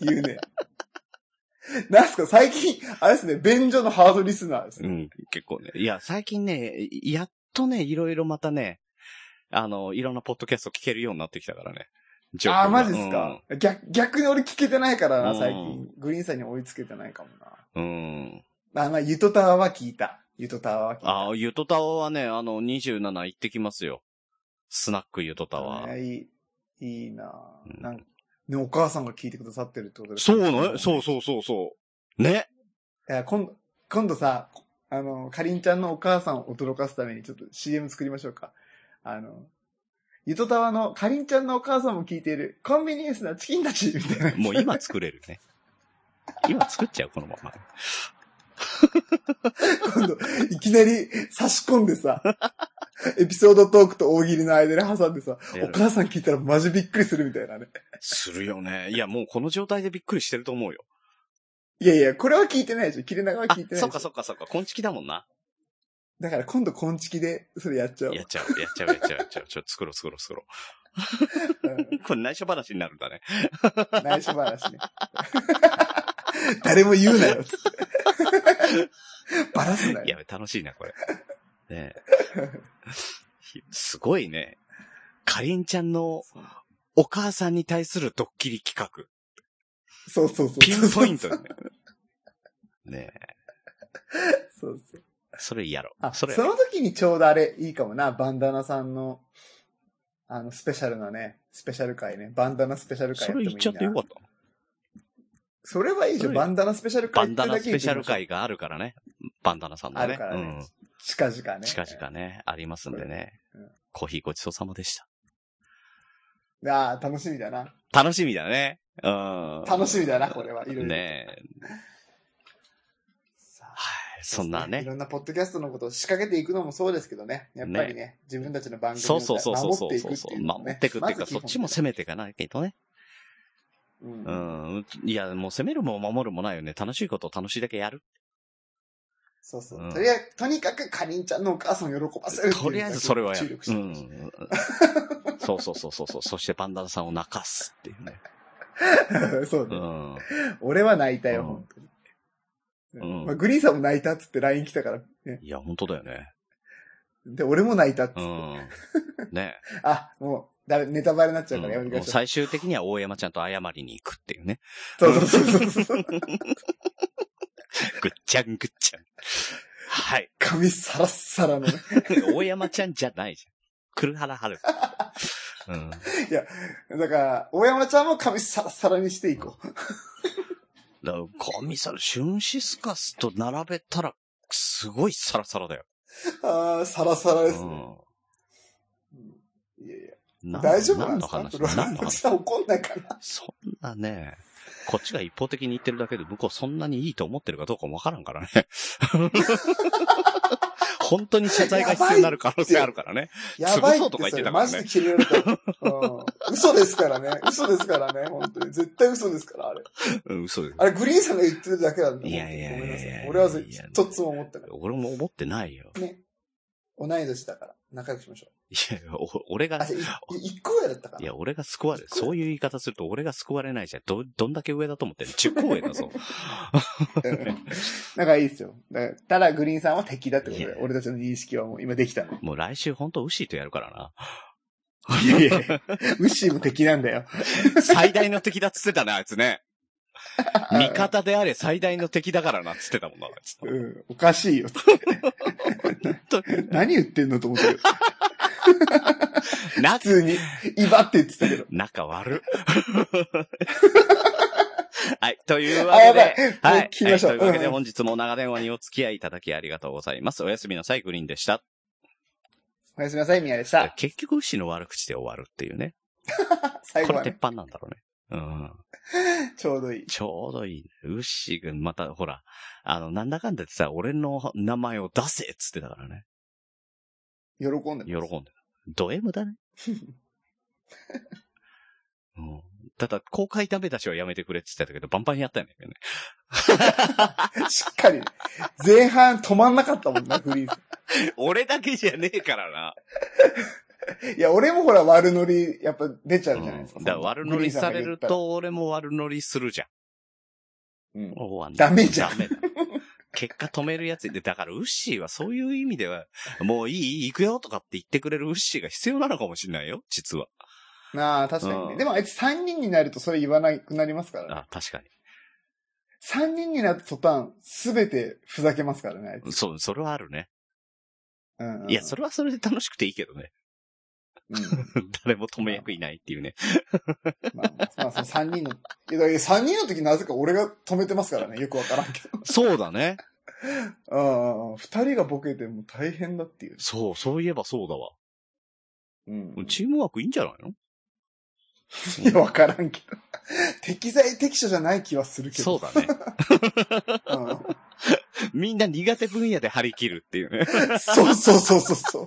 言うね。なんすか、最近、あれですね、便所のハードリスナーですね。うん、結構ね。いや、最近ね、やっとね、いろいろまたね、あの、いろんなポッドキャスト聞けるようになってきたからね。ああ、マジっすか、逆、逆に俺聞けてないからな、最う近。グリーンさんに追いつけてないかもうん。うん。な。あ、まあ、ゆとたわは聞いた。ゆとたわは聞いた。ああ、ゆとたわはね、あの、27行ってきますよ。スナックゆとたわ。ねいい、いいなうんなんか、ね、お母さんが聞いてくださってるってことですそうね、そうそうそうそう。ね？いや、今度、今度さ、あの、かりんちゃんのお母さんを驚かすためにちょっと CM 作りましょうか。あの、ゆとたわのかりんちゃんのお母さんも聞いているコンビニエンスなチキンたちみたいな。もう今作れるね。今作っちゃう、このまま。今度、いきなり差し込んでさ、エピソードトークと大喜利の間で挟んでさ、お母さん聞いたらマジびっくりするみたいなね。するよね。いや、もうこの状態でびっくりしてると思うよ。いやいや、これは聞いてないでしょ。切れ長はあ聞いて、ないそっでしょ。かそっかそっか。こんちきだもんな。だから今度、こんちきで、それやっちゃおう。やっちゃう、やっちゃう、やっちゃう、やっちゃう。ちょ、作ろう、作ろう、作ろう。これ内緒話になるんだね。うん内緒話ね。誰も言うなよ、つって。バラすなよ。やべ、楽しいな、これ。ねえすごいね。かりんちゃんのお母さんに対するドッキリ企画。そうそうそう。ピンポイントだね。ねえ。そうそう。それやろう。あ、それその時にちょうどあれ、いいかもな。バンダナさんの、あの、スペシャルなね、スペシャル回ね。バンダナスペシャルう。それ回やってもいいな。言っちゃってよかった。それはいいじゃん。それバンダナスペシャルバンダナスペシャル会があるからね。バンダナさんのね。あるからね。近々ね。近々ね、ありますんでねうん。コーヒーごちそうさまでした。ああ、楽しみだな。楽しみだね。うん。楽しみだな、これは。いろいろ。ねえ。そんないね。ろんなポッドキャストのことを仕掛けていくのもそうですけどね。やっぱりね、自分たちの番組をそうそうそうそうそう守っていくってそう。いうね。守っていくっていうか、そっちも攻めていかないとね。うんうん。いや、もう攻めるも守るもないよね。楽しいことを楽しいだけやる。そうそう。うんとりあえず、とにかくかりんちゃんのお母さんを喜ばせるとりあえずそれはや注る。うん。そうそうそうそうそう。そしてバンダナさんを泣かすっていうね。た そうね。うん。俺は泣いたよ、うん本当に。うんまあ、グリーンさんも泣いたっつって LINE 来たから、ね。いや、本当だよね。で、俺も泣いたっつって。うん。ね あ、もう、だめ、ネタバレになっちゃうからやめてください。最終的には大山ちゃんと謝りに行くっていうね。そうそうそうそうそう。ぐっちゃんぐっちゃん。はい。髪サラッサラのね。大山ちゃんじゃないじゃん。黒原春。うん。だから、大山ちゃんも髪サラッサラにしていこう。だから、コミサル、シュンシスカスと並べたら、すごいサラサラだよ。ああ、サラサラですね。ういやいや、大丈夫なんですか？何の話？何の話？さん怒んないかな？そんなね、こっちが一方的に言ってるだけで、向こうそんなにいいと思ってるかどうかもわからんからね。本当に謝罪が必要になる可能性あるからね。やばい潰そうとかってそれ、言ってたからねマジで切れられた。うん。嘘ですからね。嘘ですからね。本当に。絶対嘘ですから、あれ。うん、嘘です。あれ、グリーンさんが言ってるだけなんで。いやいやいやいやごめんなさい。俺は一つも思ったか俺も思ってないよ。ら。ね。同い年だから、仲良くしましょいや、お俺う。があ、、い一個上だったかな？いや、俺が救われ、そういう言い方すると俺が救われないじゃん。ど、どんだけ上だと思ってる ?10 個上だぞ。うん仲いいですよ。だからただ、グリーンさんは敵だってことで俺たちの認識はもう今できたの。もう来週ほんとウッシーとやるからな。いやいや、ウッシーも敵なんだよ。最大の敵だっつってたね、あいつね。味方であれ最大の敵だからなっつってたもんな、あいつ。うん、おかしいよ。本当に何言ってんのと思ってる。な普、通に、威張って言ってたけど。仲悪っ。はい。というあ、わけで、。はい。切りましょう。はいというわけでうん本日も長電話にお付き合いいただきありがとうございます。おやすみなさい、グリーンでした。おやすみなさい、宮でした。結局、牛の悪口で終わるっていうね。最後はねこれ鉄。板なんだろうね。うん。ちょうどいい。ちょうどいいね。ウッシー君、また、ほら、あの、なんだかんだってさ、俺の名前を出せっつってたからね。喜んで。喜んでた。ド M だね。うん。ただ、公開ダメ出しはやめてくれって言ってたけど、バンバンやったんだけどね。しっかり。前半止まんなかったもんな、フリーズ。俺だけじゃねえからな。いや、俺もほら悪ノリ、やっぱ出ちゃうじゃないですか。うんだから悪乗りされると、俺も悪乗りするじゃん。うん。ダメじゃんダメだ。結果止めるやつで、だからウッシーはそういう意味では、もういい行くよとかって言ってくれるウッシーが必要なのかもしれないよ、実は。なあ、確かにね。うんでもあいつ3人になるとそれ言わなくなりますからね。あ、確かに。3人になった途端、すべてふざけますからね。そう、それはあるね。うんうんいや、それはそれで楽しくていいけどね。うん。誰も止め役いないっていうね。まあ、まあ、まあ、その3人の、いや、だから3人の時なぜか俺が止めてますからね。よくわからんけど。そうだね。うんうん。二人がボケても大変だっていう。そう、そういえばそうだわ。うん。チームワークいいんじゃないの？いや、わからんけど。適材適所じゃない気はするけど。そうだね。うみんな苦手分野で張り切るっていうね。ん。そうそうそうそうそう。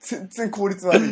全然効率悪い。